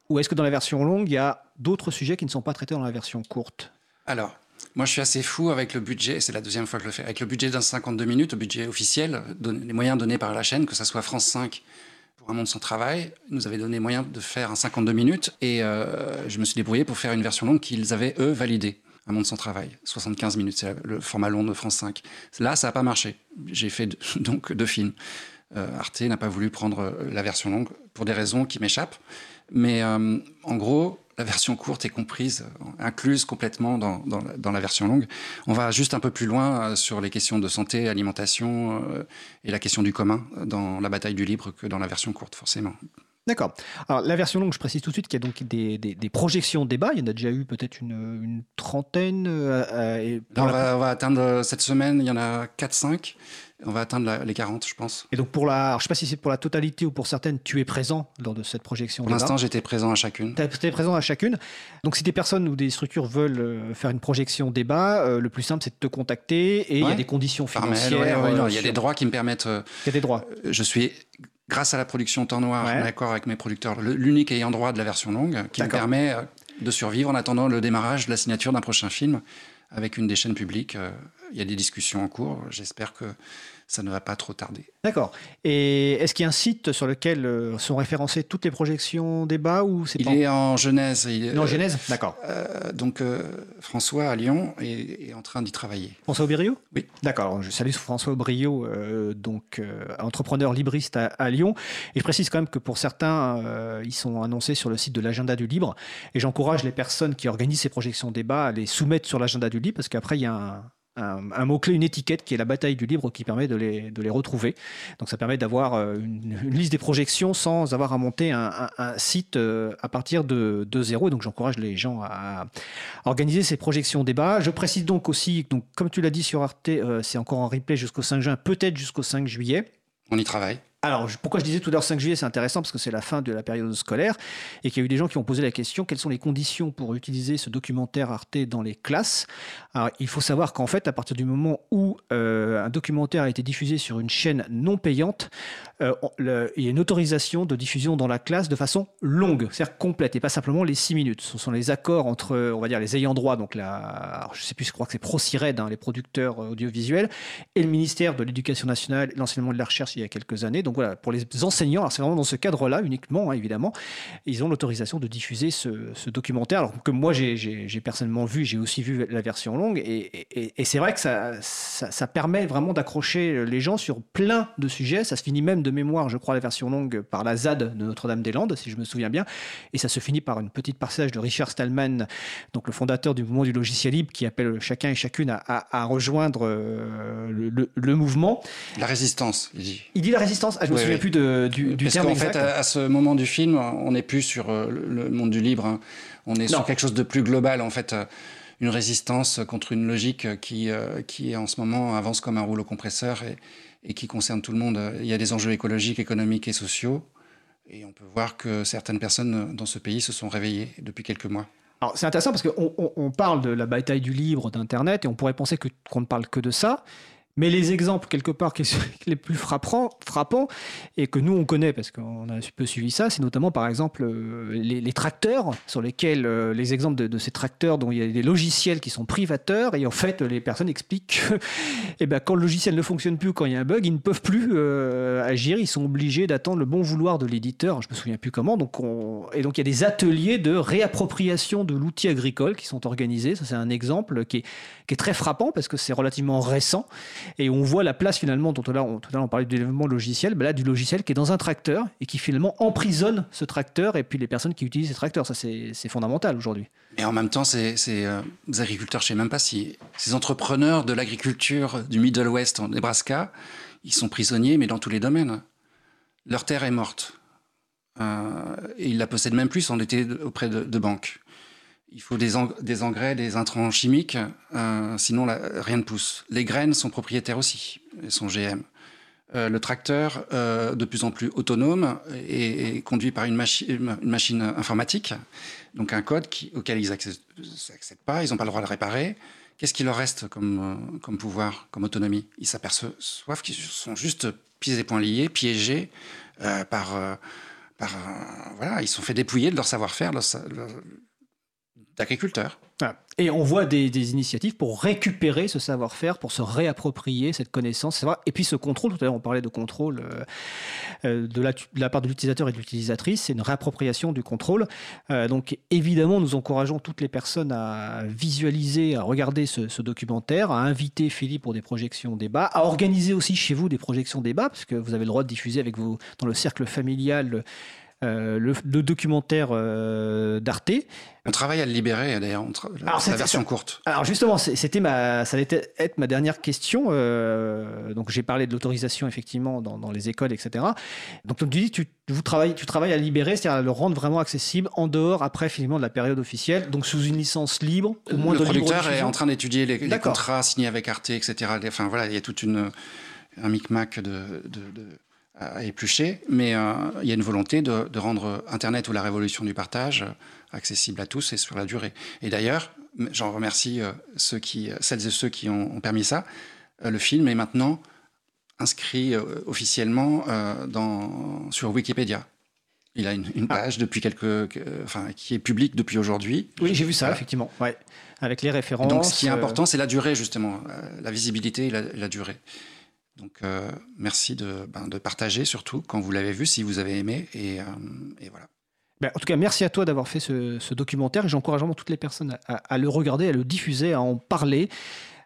ou est-ce que dans la version longue, il y a d'autres sujets qui ne sont pas traités dans la version courte? Alors, moi, je suis assez fou avec le budget, et c'est la deuxième fois que je le fais, avec le budget d'un 52 minutes, le budget officiel, les moyens donnés par la chaîne, que ce soit France 5 un monde sans travail, nous avait donné moyen de faire un 52 minutes, et euh, je me suis débrouillé pour faire une version longue qu'ils avaient, eux, validée. Un monde sans travail, 75 minutes, c'est le format long de France 5. Là, ça n'a pas marché. J'ai fait *laughs* donc deux films. Euh, Arte n'a pas voulu prendre euh, la version longue pour des raisons qui m'échappent. Mais en gros, la version courte est comprise, incluse complètement dans, dans dans la version longue. On va juste un peu plus loin euh, sur les questions de santé, alimentation euh, et la question du commun euh, dans la bataille du libre que dans la version courte, forcément. D'accord. Alors la version longue, je précise tout de suite qu'il y a donc des, des- des projections débat. Il y en a déjà eu peut-être une, une trentaine. euh, euh, et, on, la- va, on va atteindre euh, cette semaine, il y en a 4-5. On va atteindre la- les 40, je pense. et donc pour la, alors, je ne sais pas si c'est pour la totalité ou pour certaines, tu es présent lors de cette projection Pour l'instant, j'étais présent à chacune. Tu es présent à chacune. Donc si des personnes ou des structures veulent faire une projection débat, euh, le plus simple c'est de te contacter et il y a des conditions financières. ouais, ouais, non, euh, il y a des droits qui me permettent. Il y a des droits. Je suis, grâce à la production Temps Noir, Ouais. en accord avec mes producteurs, l'unique ayant droit de la version longue, qui me permet euh, de survivre en attendant le démarrage de la signature d'un prochain film avec une des chaînes publiques. Euh, Il y a des discussions en cours. J'espère que ça ne va pas trop tarder. D'accord. Et est-ce qu'il y a un site sur lequel euh, sont référencées toutes les projections débat ou c'est Il pas est en Genèse. Il, est en euh, Genèse D'accord. euh, donc euh, François à Lyon est, est en train d'y travailler. François Aubrio Oui. D'accord, je salue François Aubrio, euh, donc entrepreneur libriste à, à Lyon. Et je précise quand même que pour certains, ils sont annoncés sur le site de l'agenda du libre. Et j'encourage les personnes qui organisent ces projections débat à les soumettre sur l'agenda du libre, parce qu'après, il y a un, un- mot-clé, une étiquette qui est la bataille du libre qui permet de les, retrouver. Donc ça permet d'avoir euh, une, liste des projections sans avoir à monter un, site euh, à partir de, de zéro. Et donc j'encourage les gens à, organiser ces projections débat. Je précise donc aussi, donc, comme tu l'as dit sur Arte, euh, c'est encore en replay jusqu'au 5 juin, peut-être jusqu'au 5 juillet. On y travaille. Alors, pourquoi je disais tout à l'heure 5 juillet, c'est intéressant parce que c'est la fin de la période scolaire et qu'il y a eu des gens qui ont posé la question quelles sont les conditions pour utiliser ce documentaire Arte dans les classes? Alors, il faut savoir qu'en fait, à partir du moment où euh, un documentaire a été diffusé sur une chaîne non payante, euh, il y a une autorisation de diffusion dans la classe de façon longue, c'est-à-dire complète et pas simplement les 6 minutes. Ce sont les accords entre, on va dire, les ayants droit, donc la, je sais plus, je crois que c'est ProCired, hein, les producteurs euh, audiovisuels, et le ministère de l'Éducation nationale, l'enseignement de la recherche il y a quelques années. Donc voilà, pour les enseignants, alors c'est vraiment dans ce cadre-là uniquement, hein, évidemment, ils ont l'autorisation de diffuser ce, ce documentaire. Alors que moi, j'ai- personnellement vu, j'ai aussi vu la version longue, et, et- et c'est vrai que ça, ça, ça permet vraiment d'accrocher les gens sur plein de sujets. Ça se finit même de mémoire, je crois, la version longue par la ZAD de Notre-Dame-des-Landes, si je me souviens bien, et ça se finit par une petite passage de Richard Stallman, donc le fondateur du mouvement du logiciel libre, qui appelle chacun et chacune à, à- à rejoindre euh, le, le- le mouvement. La résistance, il dit. Il dit la résistance. Ah, je me Oui, souviens oui. plus de- du, du Parce terme qu'en exact. fait, à, à ce moment du film, on n'est plus sur euh, le, monde du libre. hein. On est Non. sur quelque chose de plus global, en fait. euh, une résistance contre une logique qui, euh, qui en ce moment avance comme un rouleau compresseur et, et qui concerne tout le monde. Il y a des enjeux écologiques, économiques et sociaux. Et on peut voir que certaines personnes dans ce pays se sont réveillées depuis quelques mois. Alors c'est intéressant parce qu'on on, on parle de la bataille du libre d'Internet et on pourrait penser qu'on ne parle que de ça. Mais les exemples, quelque part, qui sont *laughs* les plus frappants, et que nous, on connaît parce qu'on a un peu suivi ça, c'est notamment, par exemple, euh, les, tracteurs, sur lesquels, euh, les exemples de, ces tracteurs dont il y a des logiciels qui sont privateurs, et en fait, les personnes expliquent que *laughs* eh ben, quand le logiciel ne fonctionne plus, quand il y a un bug, ils ne peuvent plus euh, agir, ils sont obligés d'attendre le bon vouloir de l'éditeur, je me souviens plus comment, donc on... et donc il y a des ateliers de réappropriation de l'outil agricole qui sont organisés, ça c'est un exemple qui est très frappant parce que c'est relativement récent, et on voit la place finalement, dont on, tout à l'heure on parlait du développement logiciel, ben là du logiciel qui est dans un tracteur et qui finalement emprisonne ce tracteur et puis les personnes qui utilisent ces tracteurs. Ça c'est fondamental aujourd'hui. Et en même temps, ces, euh, agriculteurs, je ne sais même pas si ces entrepreneurs de l'agriculture du Middle West en Nebraska, ils sont prisonniers, mais dans tous les domaines. Leur terre est morte. Euh, et ils la possèdent même plus en été auprès de banques. Il faut des, eng- des engrais, des intrants chimiques, euh, sinon rien ne pousse. Les graines sont propriétaires aussi, elles sont GM. Euh, le tracteur, euh, de plus en plus autonome, est, est conduit par une, machi- une machine informatique, donc un code qui- auquel ils n'accèdent pas, ils n'ont pas le droit de le réparer. Qu'est-ce qui leur reste comme, euh, comme pouvoir, comme autonomie? Ils s'aperçoivent qu'ils sont juste pieds et poings liés, piégés euh, par, euh, par voilà, ils sont fait dépouiller de leur savoir-faire, leur- d'agriculteurs. Voilà. Et on voit des, initiatives pour récupérer ce savoir-faire, pour se réapproprier cette connaissance, et puis ce contrôle. Tout à l'heure, on parlait de contrôle euh, euh, de, la, part de l'utilisateur et de l'utilisatrice. C'est une réappropriation du contrôle. Euh, donc, évidemment, nous encourageons toutes les personnes à visualiser, à regarder ce, documentaire, à inviter Philippe pour des projections débats, à organiser aussi chez vous des projections débats, parce que vous avez le droit de diffuser avec vos, dans le cercle familial. Euh, le, le documentaire euh, d'Arte. On travaille à le libérer, d'ailleurs, Alors, la version courte. Alors justement, c'était ma, ça allait être ma dernière question. euh, donc j'ai parlé de l'autorisation effectivement dans, dans les écoles, etc. Donc comme tu dis, tu, vous travailles, tu travailles à libérer, c'est-à-dire à le rendre vraiment accessible en dehors, après finalement de la période officielle, donc sous une licence libre, au moins le de libre producteur est diffusion. en train d'étudier les, contrats signés avec Arte, etc. Enfin voilà, il y a toute une un micmac de, de, de- à éplucher, mais euh, il y a une volonté de, de rendre Internet ou la révolution du partage euh, accessible à tous et sur la durée. Et d'ailleurs, j'en remercie euh, ceux qui, celles et ceux qui ont, ont permis ça. Le film est maintenant inscrit officiellement dans, sur Wikipédia. Il a une, une page depuis quelques, que- enfin, qui est publique depuis aujourd'hui. Oui, j'ai vu ça Voilà. effectivement. Ouais. Avec les références. donc, ce qui est important, c'est la durée, justement, la visibilité et la, et la durée. Donc, euh, merci de, ben, de partager, surtout quand vous l'avez vu, si vous avez aimé. Et, euh, et voilà. Ben, en tout cas, merci à toi d'avoir fait ce, ce documentaire et j'encourage vraiment toutes les personnes à, à le regarder, à le diffuser, à en parler.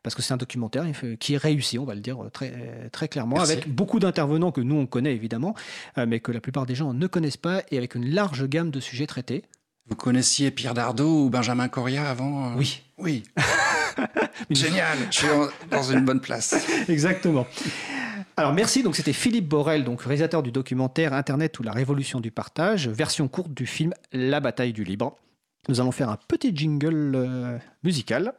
Parce que c'est un documentaire qui est réussi, on va le dire très, très clairement, Merci. avec beaucoup d'intervenants que nous on connaît évidemment, euh, mais que la plupart des gens ne connaissent pas, et avec une large gamme de sujets traités. Vous connaissiez Pierre Dardot ou Benjamin Coria avant euh? Oui. Oui. *laughs* *laughs* Génial, je suis dans une bonne place. *laughs* Exactement. Alors merci, donc c'était Philippe Borel, donc réalisateur du documentaire Internet ou la révolution du partage, version courte du film La bataille du libre. Nous allons faire un petit jingle euh, musical.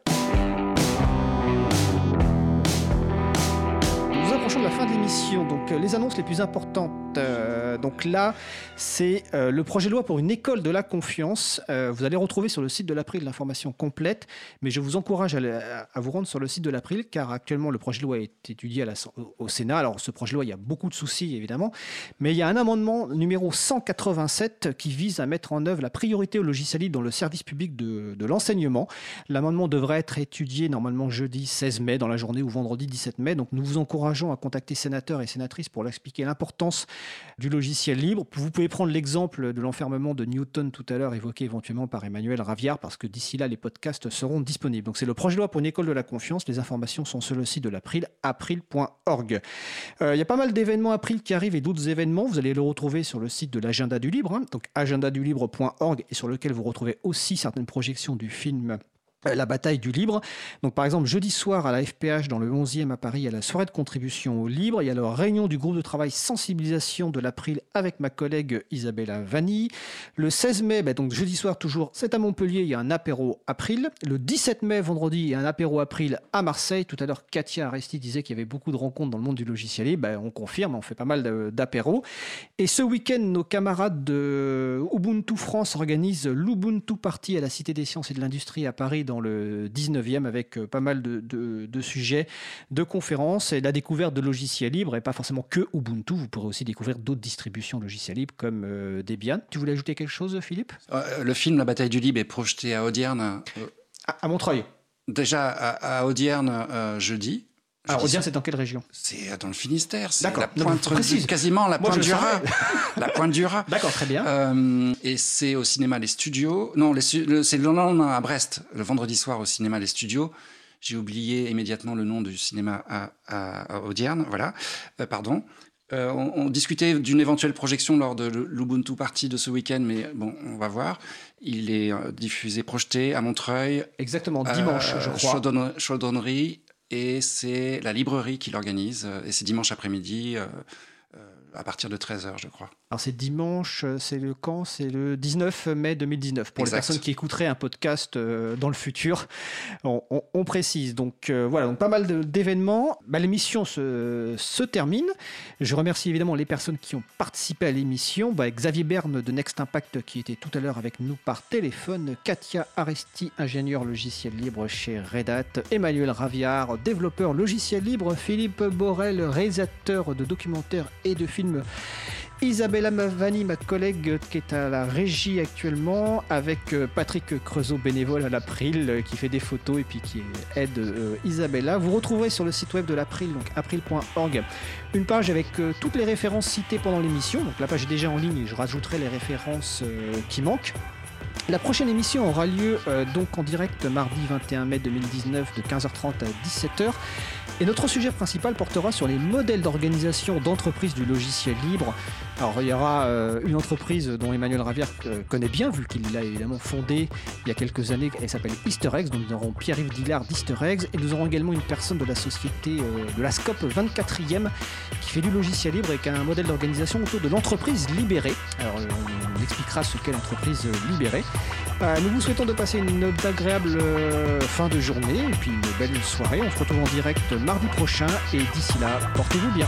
Nous approchons de la fin de l'émission, donc euh, les annonces les plus importantes. Euh, donc là, c'est euh, le projet de loi pour une école de la confiance. Euh, vous allez retrouver sur le site de l'April l'information complète, mais je vous encourage à, vous rendre sur le site de l'April, car actuellement le projet de loi est étudié au Sénat. Alors ce projet de loi, il y a beaucoup de soucis évidemment, mais il y a un amendement numéro 187 qui vise à mettre en œuvre la priorité au logiciel libre dans le service public de, de l'enseignement. L'amendement devrait être étudié normalement jeudi 16 mai dans la journée ou vendredi 17 mai. Donc nous vous encourageons à contacter sénateurs et sénatrices pour leur expliquer l'importance du logiciel libre. Vous pouvez prendre l'exemple de l'enfermement de Newton tout à l'heure évoqué éventuellement par Emmanuel Raviard parce que d'ici là les podcasts seront disponibles. Donc c'est le projet de loi pour une école de la confiance. Les informations sont sur le site de l'April, april.org. Euh, Il y a pas mal d'événements April qui arrivent et d'autres événements. Vous allez le retrouver sur le site de l'agenda du libre, hein, donc agendadulibre.org et sur lequel vous retrouvez aussi certaines projections du film la bataille du libre. Donc, par exemple, jeudi soir à la FPH dans le 11e à Paris, il y a la soirée de contribution au libre. Il y a la réunion du groupe de travail sensibilisation de l'April avec ma collègue Isabella Vanni. Le 16 mai, bah, donc jeudi soir toujours, c'est à Montpellier, il y a un apéro April. Le 17 mai, vendredi, il y a un apéro April à Marseille. Tout à l'heure, Katia Aresti disait qu'il y avait beaucoup de rencontres dans le monde du logiciel libre. Bah, on confirme, on fait pas mal d'apéros. Et ce week-end, nos camarades de Ubuntu France organisent l'Ubuntu Party à la Cité des Sciences et de l'Industrie à Paris dans le 19e avec euh, pas mal de, de- de sujets, de conférences et la découverte de logiciels libres et pas forcément que Ubuntu. Vous pourrez aussi découvrir d'autres distributions logiciels libres comme euh, Debian. Tu voulais ajouter quelque chose, Philippe? Euh, Le film La bataille du Libre est projeté à Audierne. à, à Montreuil. Déjà à, à Audierne jeudi. Alors, Jeudi Audierne, c'est dans quelle région? C'est dans le Finistère, c'est D'accord. la Non, pointe, précise. quasiment la Moi, pointe du Raz. *laughs* la pointe du Raz. D'accord, très bien. Euh, et c'est au cinéma Les Studios. Non, le- c'est le lendemain à Brest, le vendredi soir au cinéma Les Studios. J'ai oublié immédiatement le nom du cinéma à, à- à Audierne. Voilà, Euh, pardon. Euh, on, on discutait d'une éventuelle projection lors de l'Ubuntu Party de ce week-end, mais bon, on va voir. Il est euh, diffusé, projeté à Montreuil. Exactement, dimanche, je crois. Chaudonne- Chaudonnerie, et c'est la librairie qui l'organise. euh, Et c'est dimanche après-midi, euh, à partir de 13h, je crois. Alors c'est dimanche, euh, c'est le quand? C'est le 19 mai 2019. Pour Exact. les personnes qui écouteraient un podcast euh, dans le futur, on, on- on précise. Donc euh, voilà, donc pas mal d'événements. Bah, l'émission se, se termine. Je remercie évidemment les personnes qui ont participé à l'émission. Bah, Xavier Berne de Next Impact qui était tout à l'heure avec nous par téléphone. Katia Aresti, ingénieur logiciel libre chez Red Hat. Emmanuel Raviard, développeur logiciel libre. Philippe Borel, réalisateur de documentaires et de films Isabella Mavani, ma collègue qui est à la régie actuellement, avec euh, Patrick Creusot, bénévole à l'April, euh, qui fait des photos et puis qui aide euh, Isabella. Vous retrouverez sur le site web de l'April, donc april.org, une page avec toutes les références citées pendant l'émission. Donc la page est déjà en ligne et je rajouterai les références qui manquent. La prochaine émission aura lieu donc en direct mardi 21 mai 2019 de 15h30 à 17h. Et notre sujet principal portera sur les modèles d'organisation d'entreprises du logiciel libre. Alors il y aura euh, une entreprise dont Emmanuel Ravière euh, connaît bien, vu qu'il l'a évidemment fondée il y a quelques années, elle s'appelle Easter Eggs, donc nous aurons Pierre-Yves Dillard d'Easter Eggs, et nous aurons également une personne de la société euh, de la SCOP 24e qui fait du logiciel libre et qui a un modèle d'organisation autour de l'entreprise libérée. Alors on expliquera ce qu'est l'entreprise libérée. Euh, nous vous souhaitons de passer une agréable fin de journée et puis une belle soirée. On se retrouve en direct mardi prochain et d'ici là, portez-vous bien.